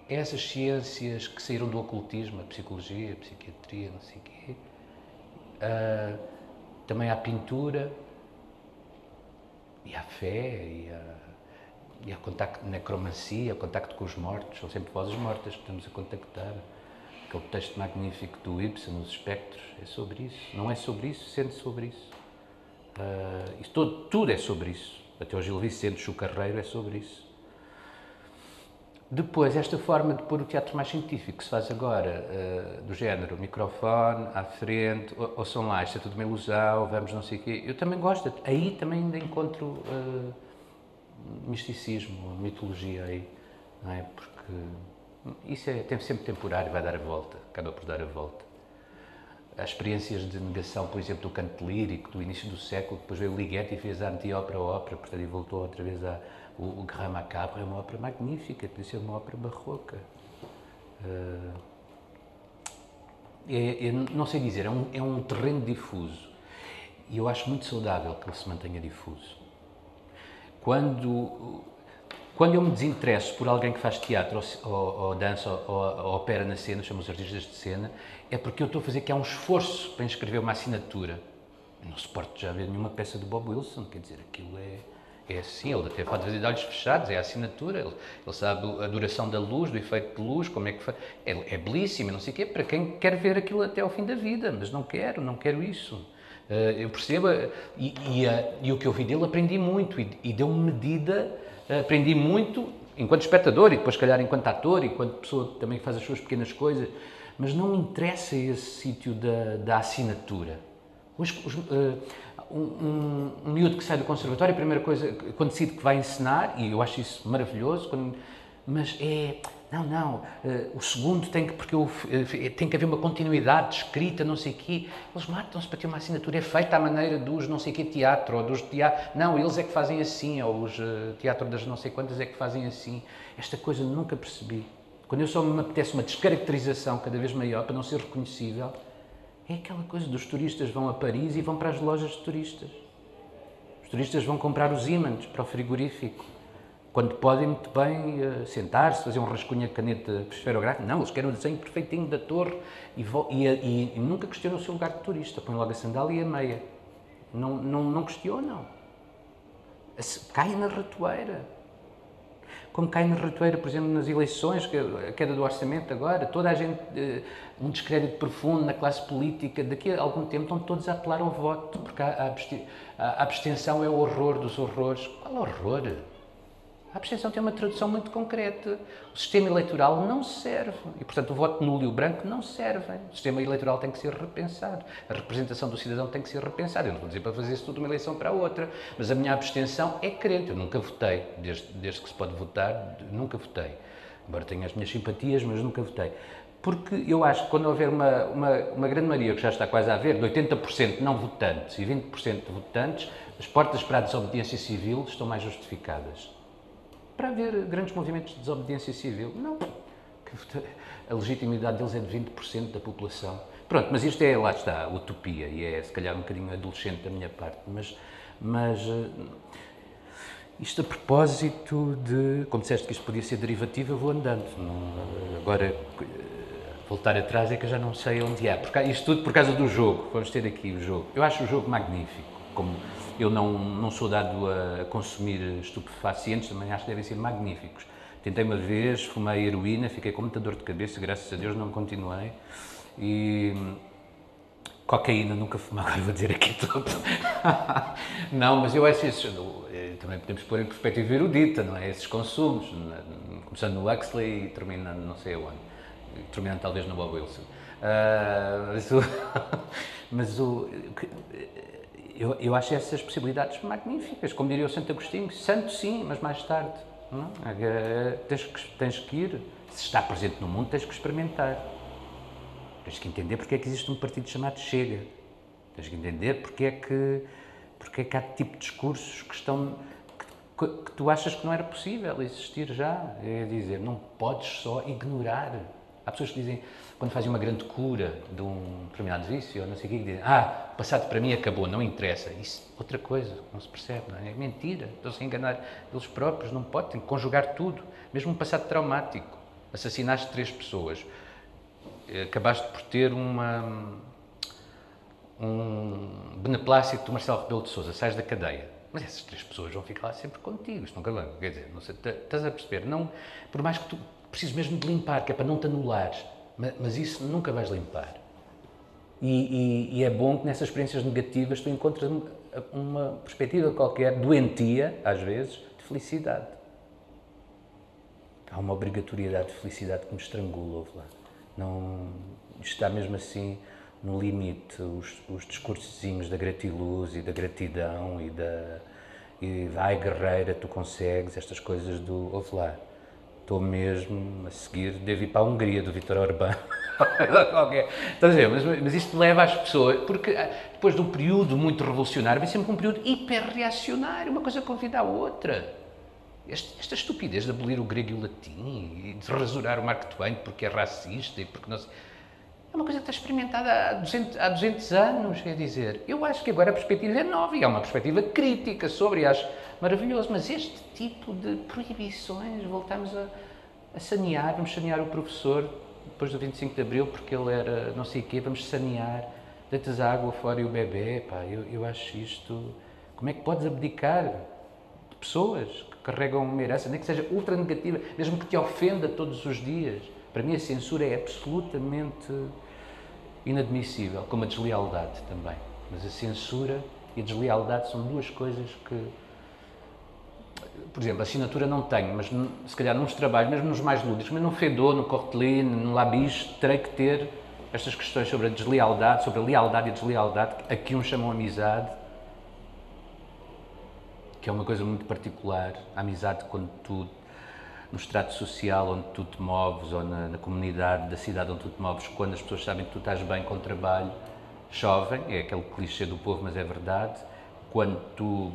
essas ciências que saíram do ocultismo, a psicologia, a psiquiatria, não sei o quê, uh, também à pintura, e à fé, e, a, e ao contacto, contacto com os mortos, são sempre vozes mortas que estamos a contactar. Aquele texto magnífico do Ibsen, Os Espectros, é sobre isso. Não é sobre isso, sente sobre isso. Uh, todo, tudo é sobre isso. Até o Gil Vicente, o Carreiro, é sobre isso. Depois, esta forma de pôr o teatro mais científico que se faz agora, uh, do género microfone, à frente, ou, são lá, isto é tudo uma ilusão, vamos não sei o quê, eu também gosto. Aí também ainda encontro uh, misticismo, mitologia aí, não é? Porque isso é, sempre temporário, vai dar a volta, acaba por dar a volta. As experiências de negação, por exemplo, do canto lírico do início do século, depois veio Ligeti e fez a anti-ópera-ópera, portanto, e voltou outra vez à o, o Guerra Macabro é uma ópera magnífica, podia ser uma ópera barroca. Uh, é, é, não sei dizer, é um, é um terreno difuso. E eu acho muito saudável que ele se mantenha difuso. Quando, quando eu me desinteresso por alguém que faz teatro, ou, ou, ou dança, ou, ou, opera na cena, chamo os artistas de cena, é porque eu estou a fazer que há um esforço para inscrever uma assinatura. Não suporto já ver nenhuma peça do Bob Wilson, quer dizer, aquilo é é assim, ele até pode fazer de olhos fechados, é a assinatura, ele, ele, sabe a duração da luz, do efeito de luz, como é que faz. É, é belíssimo, não sei o quê, para quem quer ver aquilo até ao fim da vida, mas não quero, não quero isso. Uh, eu percebo, e, e, uh, e, o que eu vi dele aprendi muito, e, e deu-me medida, aprendi muito enquanto espectador, e depois, se calhar, enquanto ator, enquanto pessoa também que faz as suas pequenas coisas, mas não me interessa esse sítio da, da assinatura. Os, os, um, um, um miúdo que sai do conservatório, a primeira coisa, quando decide que vai ensinar, e eu acho isso maravilhoso, quando, mas é Não, não, uh, o segundo tem que, porque uh, tem que haver uma continuidade escrita, não sei o quê. Eles matam-se para ter uma assinatura, é feita à maneira dos não sei quê teatro, ou dos teatro. Não, eles é que fazem assim, ou os uh, teatro das não sei quantas é que fazem assim. Esta coisa nunca percebi. Quando eu só me apetece uma descaracterização cada vez maior para não ser reconhecível, é aquela coisa dos turistas vão a Paris e vão para as lojas de turistas. Os turistas vão comprar os ímãs para o frigorífico quando podem muito bem uh, sentar-se, fazer um rascunho a caneta esferográfica. Não, eles querem o desenho perfeitinho da torre e, e, e, e, nunca questionam o seu lugar de turista. Põem logo a sandália e a meia. Não, não, não questionam. Caem na ratoeira. Como cai na ratoeira, por exemplo, nas eleições, a queda do orçamento agora, toda a gente, uh, um descrédito profundo na classe política, daqui a algum tempo estão todos a apelar ao voto, porque a, a abstenção é o horror dos horrores. Qual horror? A abstenção tem uma tradução muito concreta. O sistema eleitoral não serve. E, portanto, o voto nulo e o branco não servem. O sistema eleitoral tem que ser repensado. A representação do cidadão tem que ser repensada. Eu não vou dizer para fazer isso tudo de uma eleição para a outra. Mas a minha abstenção é crente. Eu nunca votei. Desde, desde que se pode votar, nunca votei. Embora tenha as minhas simpatias, mas nunca votei. Porque eu acho que quando houver uma, uma, uma grande maioria, que já está quase a haver, de 80% não votantes e 20% de votantes, as portas para a desobediência civil estão mais justificadas para haver grandes movimentos de desobediência civil. Não. A legitimidade deles é de 20% da população. Pronto, mas isto é, lá está, utopia e é se calhar um bocadinho adolescente da minha parte, mas, mas eh, isto a propósito de, como disseste que isto podia ser derivativo, eu vou andando. Não, agora, eh, voltar atrás é que eu já não sei onde é. Isto tudo por causa do jogo. Vamos ter aqui o jogo. Eu acho o jogo magnífico. Como eu não, não sou dado a consumir estupefacientes, também acho que devem ser magníficos. Tentei uma vez, fumei heroína, fiquei com muita dor de cabeça, graças a Deus não continuei. E cocaína nunca fumei, agora vou dizer aqui tudo. não, mas eu acho isso, eh, também podemos pôr em perspectiva erudita, não é? Esses consumos, começando no Huxley e terminando não sei aonde, terminando talvez no Bob Wilson. Uh, mas o, mas o eu, eu acho essas possibilidades magníficas. Como diria o Santo Agostinho, santo sim, mas mais tarde. Não? É? Tens, que, tens que ir. Se está presente no mundo, tens que experimentar. Tens que entender porque é que existe um partido chamado Chega. Tens que entender porque é que, porque é que há tipo de discursos que estão que, que tu achas que não era possível existir já. É dizer, não podes só ignorar. Há pessoas que dizem, quando fazem uma grande cura de um determinado vício, ou não sei o que, dizem, ah, o passado para mim acabou, não interessa. Isso, outra coisa, não se percebe, não é? É mentira, estão-se a enganar eles próprios, não podem, têm que conjugar tudo, mesmo um passado traumático. Assassinaste três pessoas, acabaste por ter uma, um beneplácito do Marcelo Rebelo de Sousa, sais da cadeia. Mas essas três pessoas vão ficar lá sempre contigo, isto nunca vai, quer dizer, não sei, estás a perceber, não, por mais que tu precises mesmo de limpar, que é para não te anulares, mas, mas isso nunca vais limpar. E, e, e, é bom que nessas experiências negativas tu encontres uma perspectiva qualquer, doentia, às vezes, de felicidade. Há uma obrigatoriedade de felicidade que me estrangula, lá. Não, está mesmo assim no limite, os, os discursozinhos da gratiluz e da gratidão e da, e da ai guerreira, tu consegues, estas coisas do, ouve lá, estou mesmo a seguir, devo ir para a Hungria do Vítor Orbán. Estás a ver? Mas, mas isto leva as pessoas, porque ah, depois de um período muito revolucionário, vem sempre um período hiperreacionário, uma coisa convida a outra. Este, esta estupidez de abolir o grego e o latim e de rasurar o Mark Twain porque é racista e porque não sei. É uma coisa que está experimentada há 200, há 200 anos, quer dizer. Eu acho que agora a perspectiva é nova e há uma perspectiva crítica sobre, e acho maravilhoso, mas este tipo de proibições, voltamos a, a sanear, vamos sanear o professor depois do 25 de Abril porque ele era não sei o quê, vamos sanear, deitas a água fora e o bebê, pá, eu, eu acho isto... Como é que podes abdicar de pessoas que carregam uma herança, nem que seja ultra negativa, mesmo que te ofenda todos os dias? Para mim a censura é absolutamente inadmissível, como a deslealdade também. Mas a censura e a deslealdade são duas coisas que, por exemplo, a assinatura não tenho, mas se calhar nos trabalhos, mesmo nos mais lúdicos, mas no Fedor, no Cortelin, no Labis, terei que ter estas questões sobre a deslealdade, sobre a lealdade e a deslealdade, a que uns chamam amizade, que é uma coisa muito particular. A amizade, quando tu no estrato social onde tu te moves ou na, na, comunidade da cidade onde tu te moves, quando as pessoas sabem que tu estás bem com o trabalho, chovem, é aquele clichê do povo, mas é verdade. Quando tu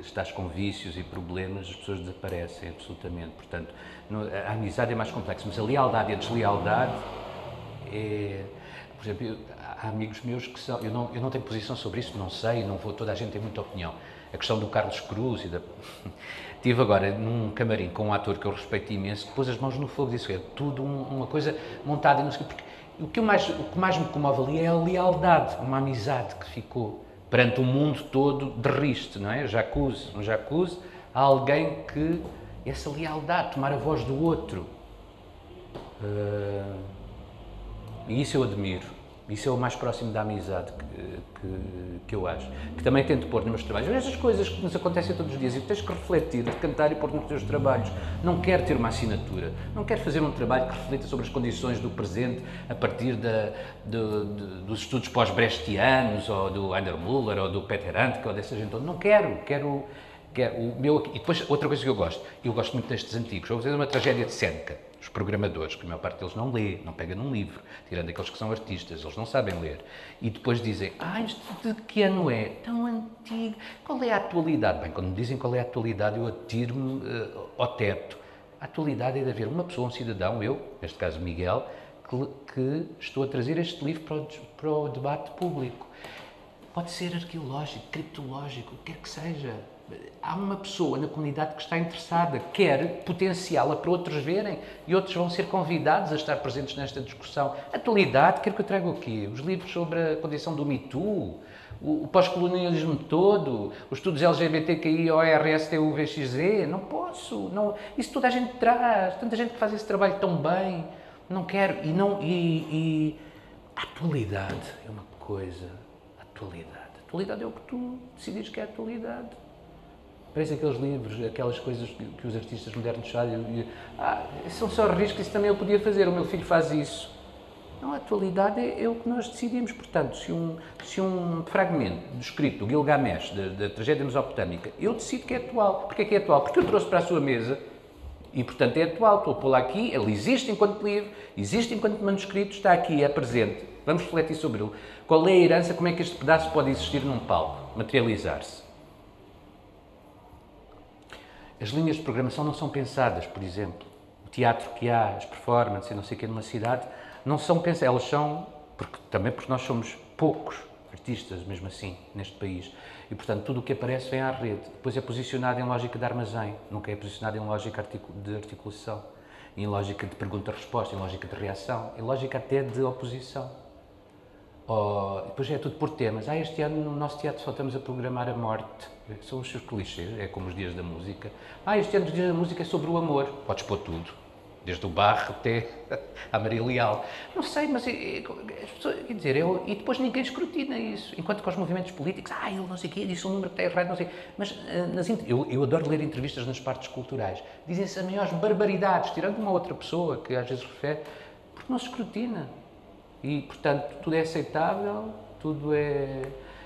estás com vícios e problemas, as pessoas desaparecem absolutamente. Portanto, a amizade é mais complexa, mas a lealdade e a deslealdade é. Por exemplo, eu, há amigos meus que são. Eu não, eu não tenho posição sobre isso, não sei, não vou. Toda a gente tem muita opinião. A questão do Carlos Cruz e da. Estive agora num camarim com um ator que eu respeito imenso, que pôs as mãos no fogo disse: é tudo um, uma coisa montada não sei porque o que, mais, o que mais me comove ali é a lealdade, uma amizade que ficou perante o mundo todo de riste, não é? Jacuzzi, um jacuzzi, há alguém que essa lealdade, tomar a voz do outro. Uh, e isso eu admiro. Isso é o mais próximo da amizade que, que, que, eu acho. Que também tento pôr nos meus trabalhos. Essas coisas que nos acontecem todos os dias e tens que refletir, de cantar e pôr nos teus trabalhos. Não quero ter uma assinatura. Não quero fazer um trabalho que reflita sobre as condições do presente a partir da, de, dos estudos pós-brechtianos ou do Heiner Müller ou do Peter Handke ou dessa gente. Não quero. Quero. quero o meu, e depois, outra coisa que eu gosto. Eu gosto muito destes antigos. Vou fazer uma tragédia de Seneca os programadores, que a maior parte deles não lê, não pega num livro, tirando aqueles que são artistas, eles não sabem ler. E depois dizem, ah, isto de que ano é? Tão antigo. Qual é a atualidade? Bem, quando me dizem qual é a atualidade, eu atiro-me uh, ao teto. A atualidade é de haver uma pessoa, um cidadão, eu, neste caso Miguel, que, que estou a trazer este livro para o, para o debate público. Pode ser arqueológico, criptológico, o que quer que seja há uma pessoa na comunidade que está interessada, quer potenciá-la para outros verem e outros vão ser convidados a estar presentes nesta discussão. Atualidade, quer que eu traga o quê? Os livros sobre a condição do Me Too, o, pós-colonialismo todo, os estudos LGBTQI, ORS, TUVXZ, não posso, não, isso toda a gente traz, tanta gente que faz esse trabalho tão bem, não quero, e não, e, e atualidade é uma coisa, atualidade, atualidade é o que tu decides que é a atualidade. Parece aqueles livros, aquelas coisas que, os artistas modernos fazem. Ah, são só riscos, isso também eu podia fazer, o meu filho faz isso. Não, a atualidade é, é, o que nós decidimos. Portanto, se um, se um fragmento do escrito do Gilgamesh, da, da tragédia mesopotâmica, eu decido que é atual. Porquê é que é atual? Porque eu trouxe para a sua mesa e, portanto, é atual. Estou a pô-lo aqui, ele existe enquanto livro, existe enquanto manuscrito, está aqui, é presente. Vamos refletir sobre ele. Qual é a herança, como é que este pedaço pode existir num palco, materializar-se? As linhas de programação não são pensadas, por exemplo. O teatro que há, as performances não sei o que numa cidade, não são pensadas. Elas são, porque, também porque nós somos poucos artistas, mesmo assim, neste país. E, portanto, tudo o que aparece vem à rede. Depois é posicionado em lógica de armazém, nunca é posicionado em lógica de articulação, em lógica de pergunta-resposta, em lógica de reação, em lógica até de oposição. Oh, depois é tudo por temas. Ah, este ano no nosso teatro só estamos a programar a morte. São os seus clichês, é como os dias da música. Ah, este ano os dias da música é sobre o amor. Podes pôr tudo. Desde o Barro até a Maria Leal. Não sei, mas as pessoas, quer dizer, eu, e depois ninguém escrutina isso. Enquanto que os movimentos políticos, ah, ele não sei o quê, disse um número que está errado, não sei. Mas eh, nas, eu, eu adoro ler entrevistas nas partes culturais. Dizem-se as maiores barbaridades, tirando uma outra pessoa que às vezes refere, porque não se escrutina. E, portanto, tudo é aceitável, tudo é.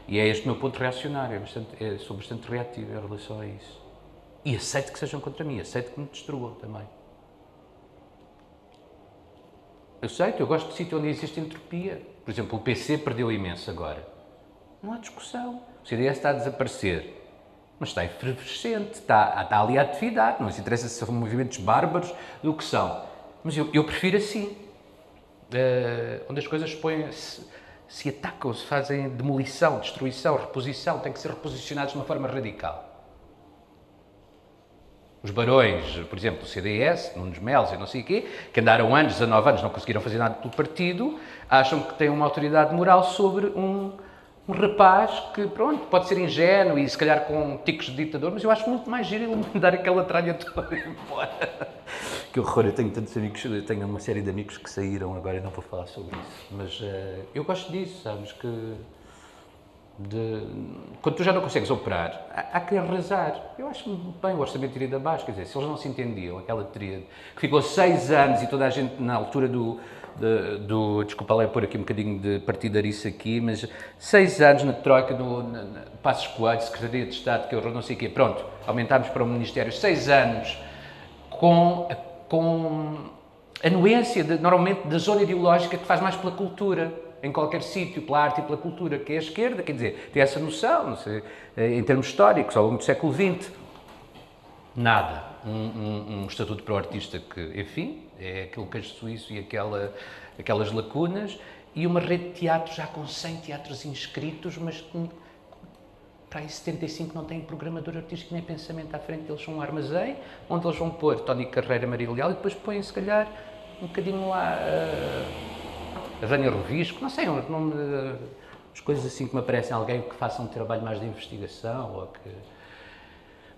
E é este o meu ponto reacionário, é bastante, é, sou bastante reativo em relação a isso. E aceito que sejam contra mim, aceito que me destruam também. Aceito, eu gosto de sítio onde existe entropia. Por exemplo, o PC perdeu imenso agora. Não há discussão. O CDS está a desaparecer. Mas está efervescente, está, está ali a atividade. Não se interessa se são movimentos bárbaros do que são. Mas eu, eu prefiro assim uh, onde as coisas põem, se, se atacam, se fazem demolição, destruição, reposição, têm que ser reposicionados de uma forma radical. Os barões, por exemplo, o CDS, Nunes Melos e não sei o quê, que andaram anos, 19 anos, não conseguiram fazer nada pelo partido, acham que têm uma autoridade moral sobre um, um rapaz que, pronto, pode ser ingênuo e se calhar com ticos de ditador, mas eu acho muito mais giro ele mandar aquela tralha toda embora. Que horror, eu tenho tantos amigos, eu tenho uma série de amigos que saíram agora e não vou falar sobre isso. Mas uh, eu gosto disso, sabes, que... De, quando tu já não consegues operar, há, que arrasar. Eu acho bem o orçamento iria abaixo, quer dizer, se eles não se entendiam, aquela tríade, que ficou seis anos e toda a gente na altura do, de, do, desculpa lá pôr aqui um bocadinho de partidarice aqui, mas seis anos na troca do na, na, Passos Coelho, Secretaria de Estado, que eu não sei o quê, pronto, aumentámos para o Ministério, seis anos com a com anuência, de, normalmente, da zona ideológica que faz mais pela cultura, em qualquer sítio, pela arte e pela cultura, que é a esquerda, quer dizer, tem essa noção, sei, eh, em termos históricos, ao longo do século XX. Nada. Um, um, um, estatuto para o artista que, enfim, é aquele queijo suíço e aquela, aquelas lacunas, e uma rede de teatro já com 100 teatros inscritos, mas para aí 75 não têm programador artístico nem pensamento à frente, eles são um armazém, onde eles vão pôr Tony Carreira, Maria Leal, e depois põem, se calhar, um bocadinho lá uh, a Vânia Rovisco, não sei, um nome, uh, as coisas assim que me aparecem, alguém que faça um trabalho mais de investigação, ou que...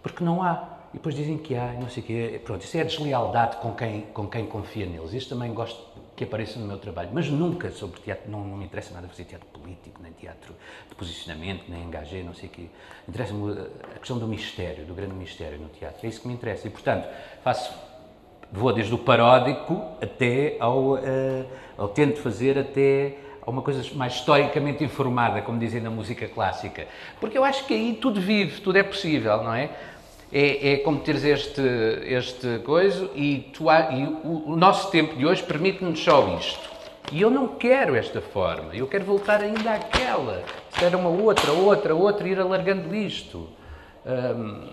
Porque não há. E depois dizem que há, não sei o quê. Pronto, isso é a deslealdade com quem, com quem confia neles. Isto também gosto que apareça no meu trabalho, mas nunca sobre teatro, não, não me interessa nada fazer teatro político, nem teatro de posicionamento, nem engajé, não sei o quê. Interessa-me a questão do mistério, do grande mistério no teatro. É isso que me interessa. E, portanto, faço, vou desde o paródico até ao, uh, ao tento fazer até a uma coisa mais historicamente informada, como dizem na música clássica. Porque eu acho que aí tudo vive, tudo é possível, não é? É, é como teres este, este coisa e, tu, e o, o nosso tempo de hoje permite-nos só isto. E eu não quero esta forma, eu quero voltar ainda àquela. Se era uma outra, outra, outra, ir alargando isto. Hum,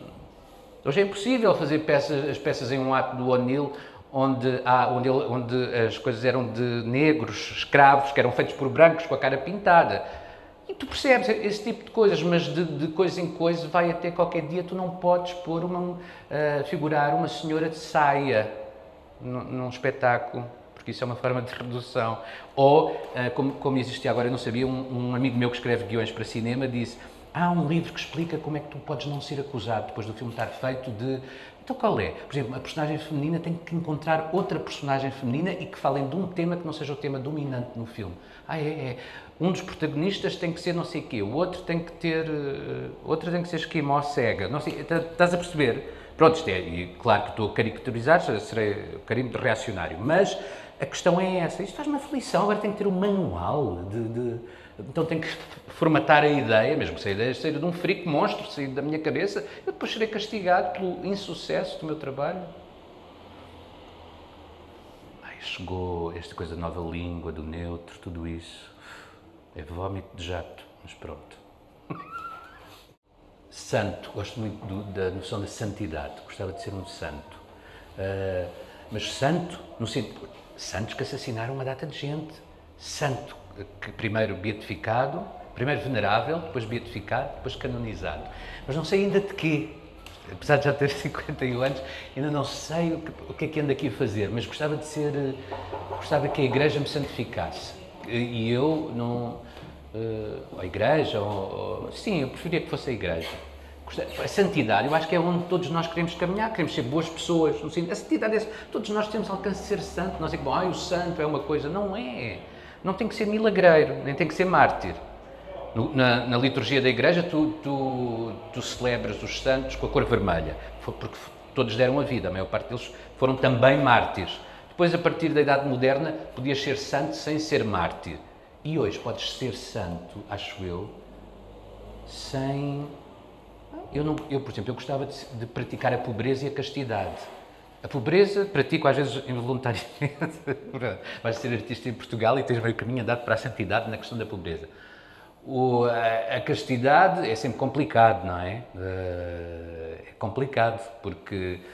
hoje é impossível fazer peças, as peças em um ato do O'Neill onde, onde, onde as coisas eram de negros, escravos, que eram feitos por brancos com a cara pintada. Tu percebes esse tipo de coisas, mas de, de coisa em coisa vai até qualquer dia tu não podes pôr uma, uh, figurar uma senhora de saia num, num, espetáculo, porque isso é uma forma de redução. Ou, uh, como, como existia agora, eu não sabia, um, um amigo meu que escreve guiões para cinema disse há um livro que explica como é que tu podes não ser acusado depois do filme estar feito de então qual é? Por exemplo, a personagem feminina tem que encontrar outra personagem feminina e que falem de um tema que não seja o tema dominante no filme. Ah, é, é um dos protagonistas tem que ser não sei o quê, o outro tem que ter, uh, outro tem que ser esquimó cega, não sei, estás a perceber? Pronto, isto é, e claro que estou a caricaturizar, serei carimbo reacionário, mas a questão é essa, isto faz-me aflição, agora tem que ter um manual de, de, então tenho que formatar a ideia, mesmo que se a ideia seja de um frico monstro, sair da minha cabeça, eu depois serei castigado pelo insucesso do meu trabalho. Ai, chegou esta coisa nova língua, do neutro, tudo isso. É vómito de jato, mas pronto. Santo, gosto muito do, da noção da santidade, gostava de ser um santo. Uh, mas santo, no sentido. Santos que assassinaram uma data de gente. Santo, que primeiro beatificado, primeiro venerável, depois beatificado, depois canonizado. Mas não sei ainda de quê. Apesar de já ter 51 anos, ainda não sei o que, o que é que ando aqui a fazer, mas gostava de ser. Gostava que a Igreja me santificasse e eu não. Uh, a igreja, ou, ou, sim, eu preferia que fosse a igreja. A santidade, eu acho que é onde todos nós queremos caminhar, queremos ser boas pessoas. A santidade é todos nós temos alcance de ser santo. Nós é que, bom, ah, o santo é uma coisa. Não é. Não tem que ser milagreiro, nem tem que ser mártir. No, na, na, liturgia da igreja, tu, tu, tu celebras os santos com a cor vermelha, porque todos deram a vida, a maior parte deles foram também mártires. Depois, a partir da Idade Moderna, podias ser santo sem ser mártir. E hoje podes ser santo, acho eu, sem. Eu, não, eu por exemplo, eu gostava de, de praticar a pobreza e a castidade. A pobreza pratico às vezes involuntariamente. Vais ser artista em Portugal e tens meio caminho andado para a santidade na questão da pobreza. O, a, a, castidade é sempre complicado, não é? Uh, é complicado porque eh,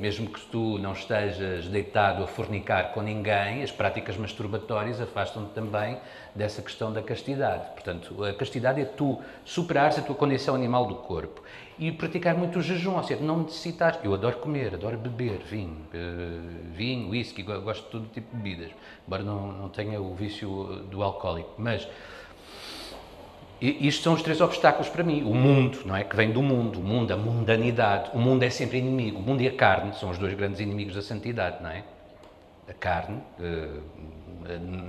mesmo que tu não estejas deitado a fornicar com ninguém, as práticas masturbatórias afastam-te também dessa questão da castidade. Portanto, a castidade é tu superares a tua condição animal do corpo e praticar muito o jejum, ou seja, não necessitar. Eu adoro comer, adoro beber vinho, uh, vinho, whisky, gosto de todo tipo de bebidas, embora não, não tenha o vício do alcoólico, mas isto são os três obstáculos para mim. O mundo, não é? Que vem do mundo. O mundo, a mundanidade. O mundo é sempre inimigo. O mundo e a carne são os dois grandes inimigos da santidade, não é? A carne, eh,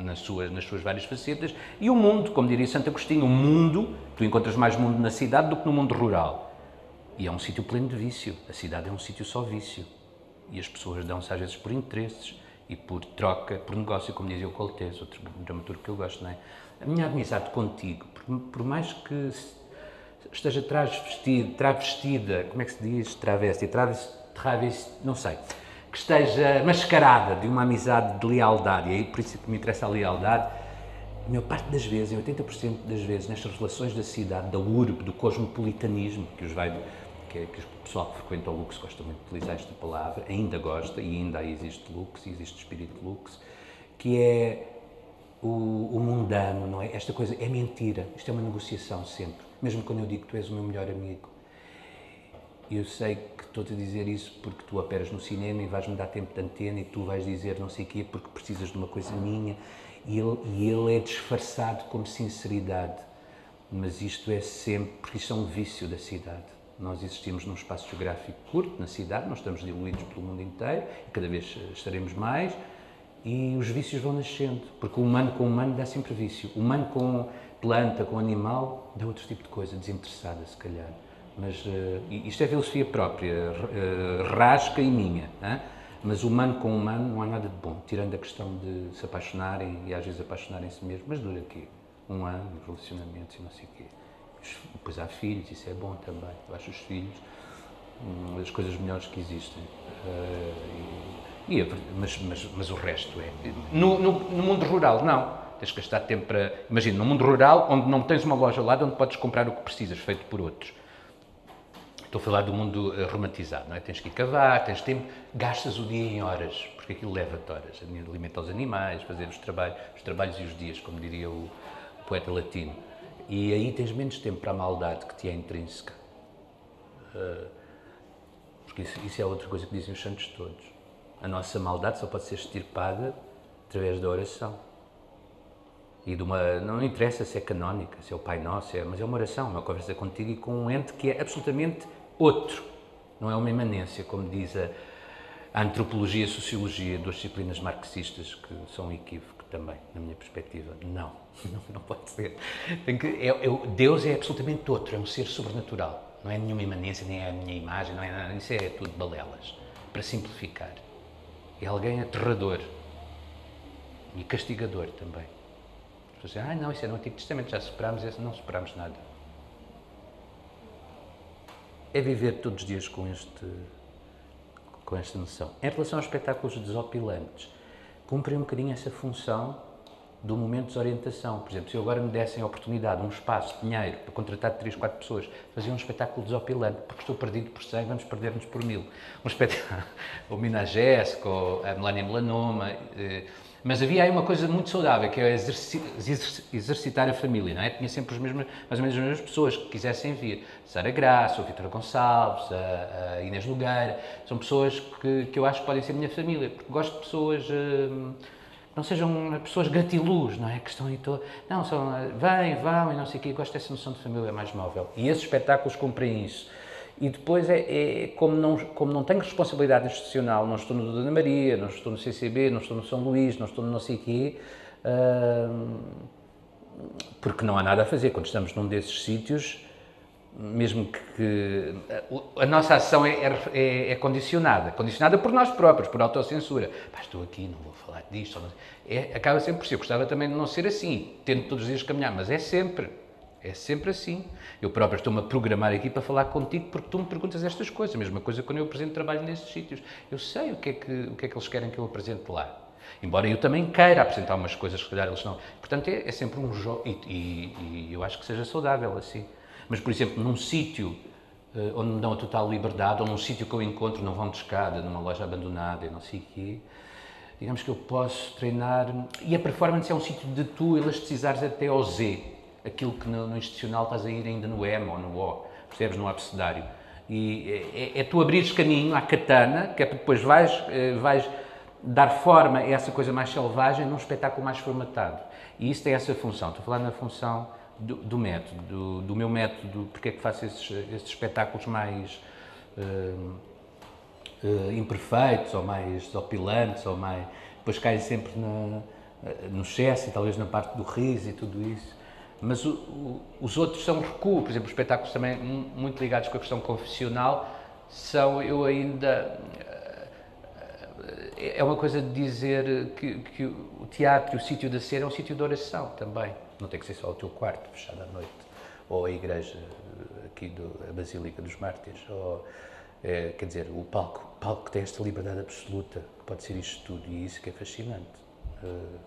nas, suas, nas suas várias facetas, e o mundo, como diria Santo Agostinho, o mundo, tu encontras mais mundo na cidade do que no mundo rural. E é um sítio pleno de vício. A cidade é um sítio só vício. E as pessoas dão-se às vezes por interesses e por troca, por negócio, como dizia o Coltés, outro dramaturgo que eu gosto, não é? A minha amizade contigo, por, por mais que esteja travestida, como é que se diz? Travesti, travesti, travesti não sei. que esteja mascarada de uma amizade de lealdade, e aí por isso que me interessa a lealdade, a maior parte das vezes, em 80% das vezes, nestas relações da cidade, da urbe, do cosmopolitanismo, que os vai que, que o pessoal que frequenta o Lux gosta muito de utilizar esta palavra, ainda gosta, e ainda existe Lux, existe espírito Lux, que é o, o, mundano, não é? Esta coisa é mentira, isto é uma negociação sempre, mesmo quando eu digo que tu és o meu melhor amigo. Eu sei que estou-te a dizer isso porque tu operas no cinema e vais-me dar tempo de antena e tu vais dizer não sei o quê porque precisas de uma coisa minha e ele, e ele é disfarçado como sinceridade. Mas isto é sempre, porque isto é um vício da cidade. Nós existimos num espaço geográfico curto, na cidade, nós estamos diluídos pelo mundo inteiro e cada vez estaremos mais e os vícios vão nascendo, porque o humano com o humano dá sempre vício. O humano com planta, com animal, dá outro tipo de coisa, desinteressada se calhar. Mas uh, isto é filosofia própria, uh, rasca e minha. Hein? Mas humano com humano não há nada de bom, tirando a questão de se apaixonarem e às vezes apaixonarem-se mesmo, mas dura aqui um ano, relacionamentos e não sei o quê. Depois há filhos, isso é bom também. Eu acho os filhos hum, as coisas melhores que existem. Uh, e, e, mas, mas, mas, o resto é. No, no, no, mundo rural, não. Tens que gastar tempo para. Imagina, no mundo rural, onde não tens uma loja lá onde podes comprar o que precisas, feito por outros. Estou a falar do mundo uh, romantizado, não é? Tens que ir cavar, tens tempo, gastas o dia em horas, porque aquilo leva-te horas. Alimentar os animais, fazer os trabalhos, os trabalhos e os dias, como diria o poeta latino. E aí tens menos tempo para a maldade que te é intrínseca. Uh, porque isso, isso, é outra coisa que dizem os santos todos. A nossa maldade só pode ser extirpada através da oração. E de uma. Não interessa se é canónica, se é o Pai Nosso, é, mas é uma oração, uma conversa contigo e com um ente que é absolutamente outro. Não é uma imanência, como diz a, a antropologia e a sociologia, duas disciplinas marxistas que são um equívoco também, na minha perspectiva. Não, não, não pode ser. Que, é, é, Deus é absolutamente outro, é um ser sobrenatural. Não é nenhuma imanência, nem é a minha imagem, não é nada. Isso é tudo balelas. Para simplificar. É alguém aterrador e castigador também. As pessoas dizem, ah, não, isso é no Antigo Testamento, já superámos, não superámos nada. É viver todos os dias com, este, com esta noção. Em relação aos espetáculos desopilantes, cumprem um bocadinho essa função do momento de desorientação. Por exemplo, se eu agora me dessem a oportunidade, um espaço, dinheiro, para contratar 3, 4 pessoas, fazer um espetáculo desopilante, porque estou perdido por 100, vamos perder-nos por mil. Um espetáculo, o Mina Jéssica, a Melania Melanoma, eh, mas havia aí uma coisa muito saudável, que é exercitar a família, não é? Tinha sempre os mesmos, mais ou menos as mesmas pessoas que quisessem vir. Sara Graça, o Vitor Gonçalves, a, a, Inês Nogueira, são pessoas que, que eu acho que podem ser minha família, porque gosto de pessoas... Uh, não sejam pessoas gratiluz, não é? Que estão aí todo... Não, são, vêm, vão e não sei o quê. Gosto dessa noção de família mais móvel. E esses espetáculos cumprem isso. E depois, é, é, como, não, como não tenho responsabilidade institucional, não estou no Dona Maria, não estou no CCB, não estou no São Luís, não estou no não sei quê, hum, porque não há nada a fazer. Quando estamos num desses sítios, mesmo que, a, nossa ação é, é, é, é, condicionada, condicionada por nós próprios, por autocensura. Pá, estou aqui, não vou falar disto. É, acaba sempre por ser. Gostava também de não ser assim, tendo todos os dias caminhar, mas é sempre. É sempre assim. Eu próprio estou-me a programar aqui para falar contigo porque tu me perguntas estas coisas. A mesma coisa quando eu apresento trabalho nesses sítios. Eu sei o que é que, o que, é que eles querem que eu apresente lá. Embora eu também queira apresentar umas coisas se calhar, eles não. Portanto, é, é sempre um jogo. E, e, e, eu acho que seja saudável assim. Mas, por exemplo, num sítio uh, onde me dão a total liberdade, ou num sítio que eu encontro num vão de escada, numa loja abandonada e não sei o quê, digamos que eu posso treinar. E a performance é um sítio de tu elasticizares até ao Z aquilo que no, no institucional estás a ir ainda no M ou no O, percebes? No abecedário. E é, é, é tu abrires caminho à katana, que é para depois vais, eh, vais dar forma a essa coisa mais selvagem num espetáculo mais formatado. E isso tem essa função. Estou a falar na função do, do método, do, do, meu método, porque é que faço esses, esses espetáculos mais uh, uh, imperfeitos, ou mais desopilantes, ou mais... Depois caem sempre na, no excesso e talvez na parte do riso e tudo isso. Mas o, o, os outros são recuo, por exemplo, os espetáculos também muito ligados com a questão confessional são, eu ainda. É uma coisa de dizer que, que o teatro o sítio da ser é um sítio de oração também. Não tem que ser só o teu quarto fechado à noite, ou a igreja aqui, do, a Basílica dos Mártires, ou É, quer dizer, o palco, o palco tem esta liberdade absoluta, que pode ser isto tudo, e isso que é fascinante. Uh,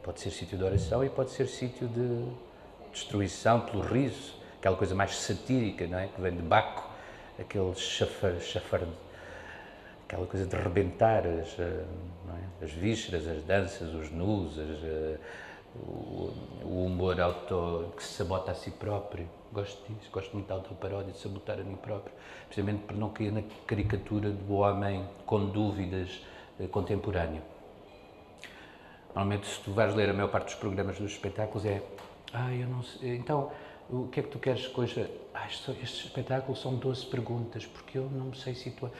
pode ser sítio de oração e pode ser sítio de destruição pelo riso, aquela coisa mais satírica, não é? Que vem de Baco, aquele chafar, chafar aquela coisa de rebentar as, é? as vísceras, as danças, os nus, as, o, humor auto, que se sabota a si próprio. Gosto disso, gosto muito da autoparódia, de sabotar a mim próprio, precisamente para não cair na caricatura do homem com dúvidas eh, contemporâneo. Normalmente, se tu vais ler a maior parte dos programas dos espetáculos, é. Ah, eu não sei. Então, o que é que tu queres que hoje. Ah, estes espetáculos são 12 perguntas, porque eu não me sei situar.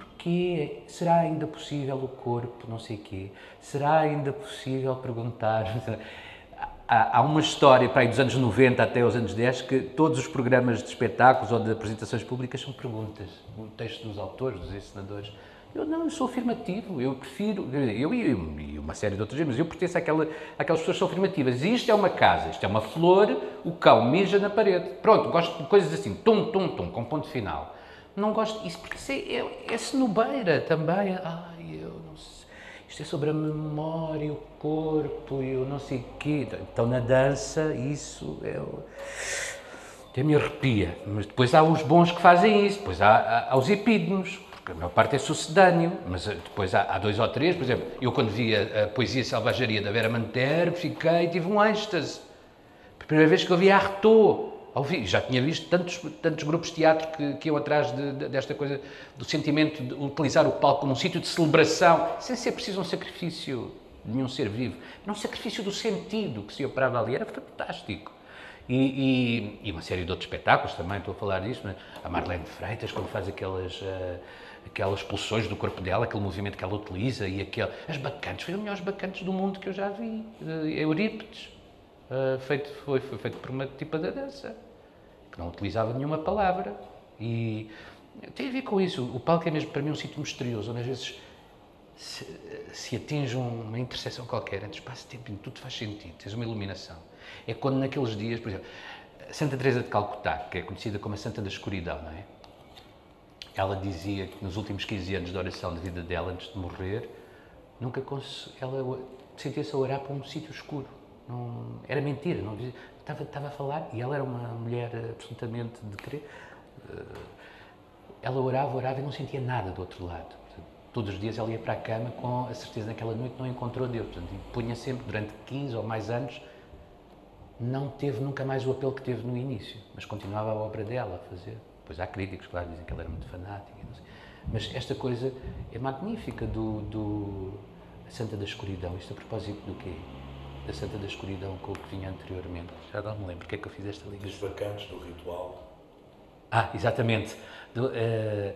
Porquê? Será ainda possível o corpo, não sei quê? Será ainda possível perguntar? Há, uma história para aí dos anos 90 até os anos 10 que todos os programas de espetáculos ou de apresentações públicas são perguntas. O texto dos autores, dos ensinadores. Eu não, eu sou afirmativo, eu prefiro, eu e uma série de vezes, mas eu pertenço àquela, àquelas pessoas que são afirmativas. Isto é uma casa, isto é uma flor, o cão mija na parede. Pronto, gosto de coisas assim, tum, tum, tum, com ponto final. Não gosto disso, porque isso é, é, é também. Ai, eu não sei. Isto é sobre a memória, o corpo e o não sei o quê. Então, na dança, isso é. Até me arrepia. Mas depois há os bons que fazem isso. Depois há, há, há os epídemos, porque a maior parte é sucedâneo. Mas eh, depois há, há, dois ou três. Por exemplo, eu quando vi a, a Poesia Selvageria da Vera Manter, fiquei, tive um êxtase. Primeira vez que eu vi a Artaud ouvi, já tinha visto tantos, tantos grupos de teatro que, que iam atrás de, de, desta coisa, do sentimento de utilizar o palco como um sítio de celebração, sem ser preciso um sacrifício de nenhum ser vivo, não um sacrifício do sentido que se operava ali, era fantástico. E, e, e, uma série de outros espetáculos também, estou a falar disso, mas a Marlene Freitas, quando faz aquelas, uh, aquelas pulsões do corpo dela, aquele movimento que ela utiliza, e aquele, as bacantes, foi os melhores bacantes do mundo que eu já vi, uh, Eurípides, uh, feito, foi, foi feito por uma tipa da dança, que não utilizava nenhuma palavra. E tem a ver com isso. O palco é mesmo para mim um sítio misterioso, onde às vezes se, se atinge uma interseção qualquer entre espaço e tempo, tudo faz sentido, tens uma iluminação. É quando naqueles dias, por exemplo, Santa Teresa de Calcutá, que é conhecida como a Santa da Escuridão, não é? Ela dizia que nos últimos 15 anos de oração de vida dela, antes de morrer, nunca ela sentia-se a orar para um sítio escuro. Não, era mentira, não estava, estava a falar e ela era uma mulher absolutamente de crer. Eh, ela orava, orava e não sentia nada do outro lado. Todos os dias ela ia para a cama com a certeza naquela noite não encontrou Deus. Portanto, punha sempre, durante 15 ou mais anos, não teve nunca mais o apelo que teve no início, mas continuava a obra dela a fazer. Pois há críticos, claro, dizem que ela era muito fanática. Mas esta coisa é magnífica do, do Santa da Escuridão. Isto a propósito do quê? Da Santa da Escuridão com o que vinha anteriormente. Já não me lembro porque é que eu fiz esta ligação. Dos bacantes do ritual. Ah, exatamente. De, uh,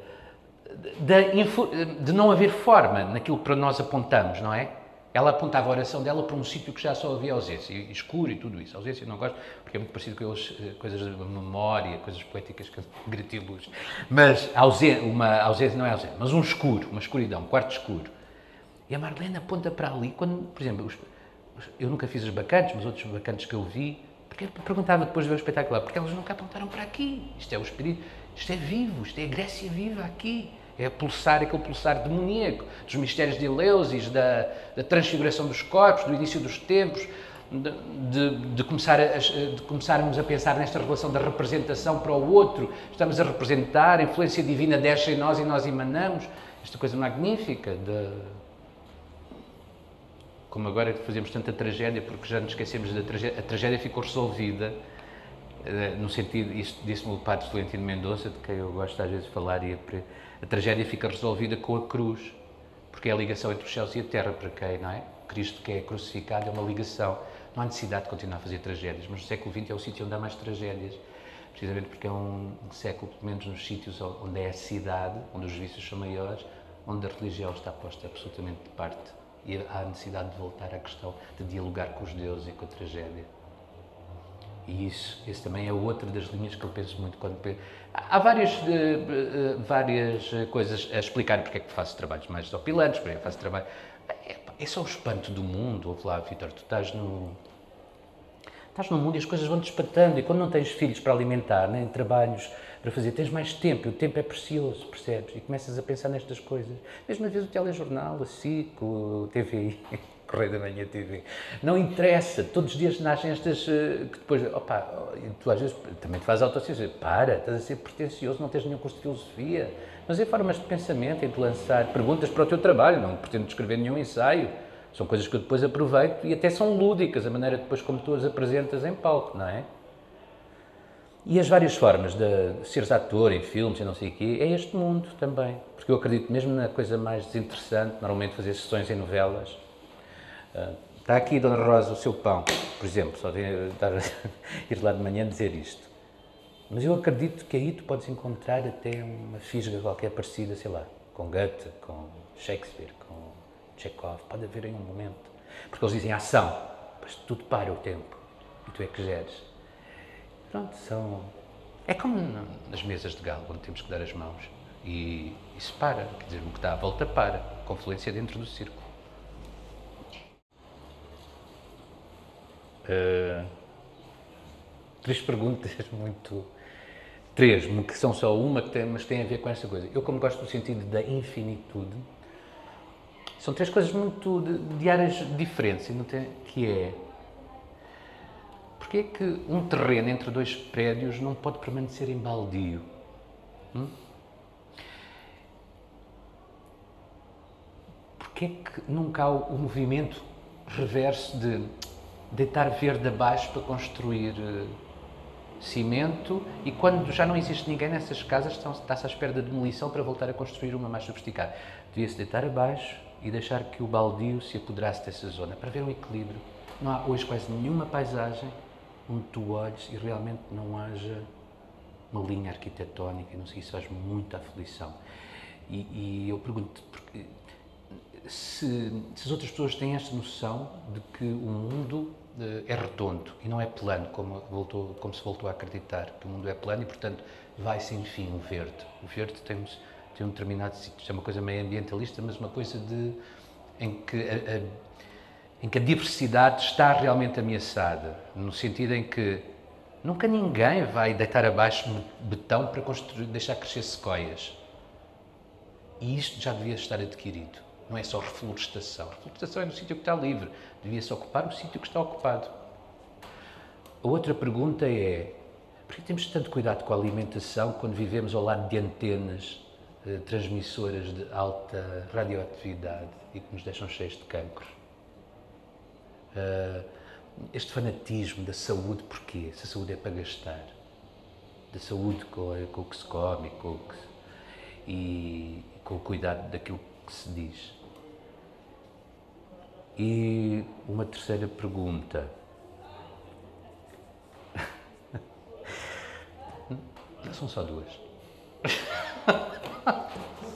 de, de, não haver forma naquilo que para nós apontamos, não é? Ela apontava a oração dela para um sítio que já só havia ausência, escuro e tudo isso. Ausência não gosto, porque é muito parecido com aquelas eh, coisas de memória, coisas poéticas que luz. Mas ausência, uma ausência não é ausência, mas um escuro, uma escuridão, um quarto escuro. E a Marlene aponta para ali, quando, por exemplo, os, eu nunca fiz os bacantes, mas outros bacantes que eu vi, porque perguntava depois de ver o espetáculo, porque eles nunca apontaram para aqui. Isto é o espírito, isto é vivo, isto é a Grécia viva aqui. É pulsar, aquele pulsar demoníaco dos mistérios de Eleusis, da, da transfiguração dos corpos, do início dos tempos, de, de, de, começar a, de começarmos a pensar nesta relação da representação para o outro. Estamos a representar, a influência divina desce em nós e nós emanamos. Esta coisa magnífica de, como agora fazemos tanta tragédia, porque já nos esquecemos da tragédia, a tragédia ficou resolvida, eh, no sentido, isto disse-me o padre Tolentino Mendonça, de quem eu gosto às vezes de falar, e a, a tragédia fica resolvida com a cruz, porque é a ligação entre os céus e a terra, para quem, não é? Cristo que é crucificado é uma ligação. Não há necessidade de continuar a fazer tragédias, mas o século XX é o sítio onde há mais tragédias, precisamente porque é um século, pelo menos nos sítios onde é a cidade, onde os vícios são maiores, onde a religião está posta absolutamente de parte e há a necessidade de voltar à questão de dialogar com os deuses e com a tragédia. E isso, isso também é outra das linhas que eu penso muito quando penso. Há várias, uh, uh, várias coisas a explicar porque é que faço trabalhos mais opilantes, porque é que faço trabalho. É, é só o espanto do mundo. Ouve lá, Vitor, tu estás no. Estás no mundo e as coisas vão-te espantando. E quando não tens filhos para alimentar, nem trabalhos para fazer, tens mais tempo, e o tempo é precioso, percebes? E começas a pensar nestas coisas. Mesmo às vezes o telejornal, a SIC, o TVI, Correio da Manhã TV. Não interessa, todos os dias nascem estas eh, que depois, opa, tu às vezes também te fazes autociência, para, estás a ser pretencioso, não tens nenhum curso de filosofia. Mas é formas de pensamento e de lançar perguntas para o teu trabalho, não pretendo escrever nenhum ensaio. São coisas que eu depois aproveito e até são lúdicas, a maneira depois como tu as apresentas em palco, não é? E as várias formas de seres ator em filmes e não sei o quê, é este mundo também. Porque eu acredito mesmo na coisa mais desinteressante, normalmente fazer sessões em novelas. Uh, está aqui, Dona Rosa, o seu pão, por exemplo, só de ir lá de manhã dizer isto. Mas eu acredito que aí tu podes encontrar até uma fisga qualquer parecida, sei lá, com Goethe, com Shakespeare, com Chekhov, pode haver em um momento. Porque eles dizem ação, mas tudo para o tempo e tu é que geres. Pronto, são. É como nas mesas de galo, onde temos que dar as mãos e isso para, quer dizer, o que dá a volta para, confluência dentro do círculo. Uh, três perguntas muito. Três, que são só uma, que tem, mas têm a ver com essa coisa. Eu, como gosto do sentido da infinitude, são três coisas muito de, de áreas diferentes, que é porque é que um terreno entre dois prédios não pode permanecer em baldio? Hum? Porquê é que nunca há o movimento reverso de deitar verde abaixo para construir uh, cimento e quando já não existe ninguém nessas casas está-se à espera da demolição para voltar a construir uma mais sofisticada. Devia-se deitar abaixo, e deixar que o baldio se apoderasse dessa zona, para ver o equilíbrio. Não há hoje quase nenhuma paisagem onde tu olhes e realmente não haja uma linha arquitetónica, não sei, isso faz muita aflição. E, e eu pergunto, porque se, se, as outras pessoas têm esta noção de que o mundo uh, é redondo e não é plano, como, voltou, como se voltou a acreditar, que o mundo é plano e, portanto, vai sem fim o verde. O verde temos tem um determinado sítio. É uma coisa meio ambientalista, mas uma coisa de, em, que a, a, em que a diversidade está realmente ameaçada, no sentido em que nunca ninguém vai deitar abaixo betão para construir, deixar crescer sequoias. E isto já devia estar adquirido. Não é só reflorestação. Reflorestação é no sítio que está livre. Devia-se ocupar o sítio que está ocupado. A outra pergunta é: por que temos tanto cuidado com a alimentação quando vivemos ao lado de antenas eh, transmissoras de alta radioatividade e que nos deixam cheios de cancro. Uh, este fanatismo da saúde, porquê? Se a saúde é para gastar. Da saúde com, com o que se come com o que, e com o cuidado daquilo que se diz. E uma terceira pergunta. São só duas.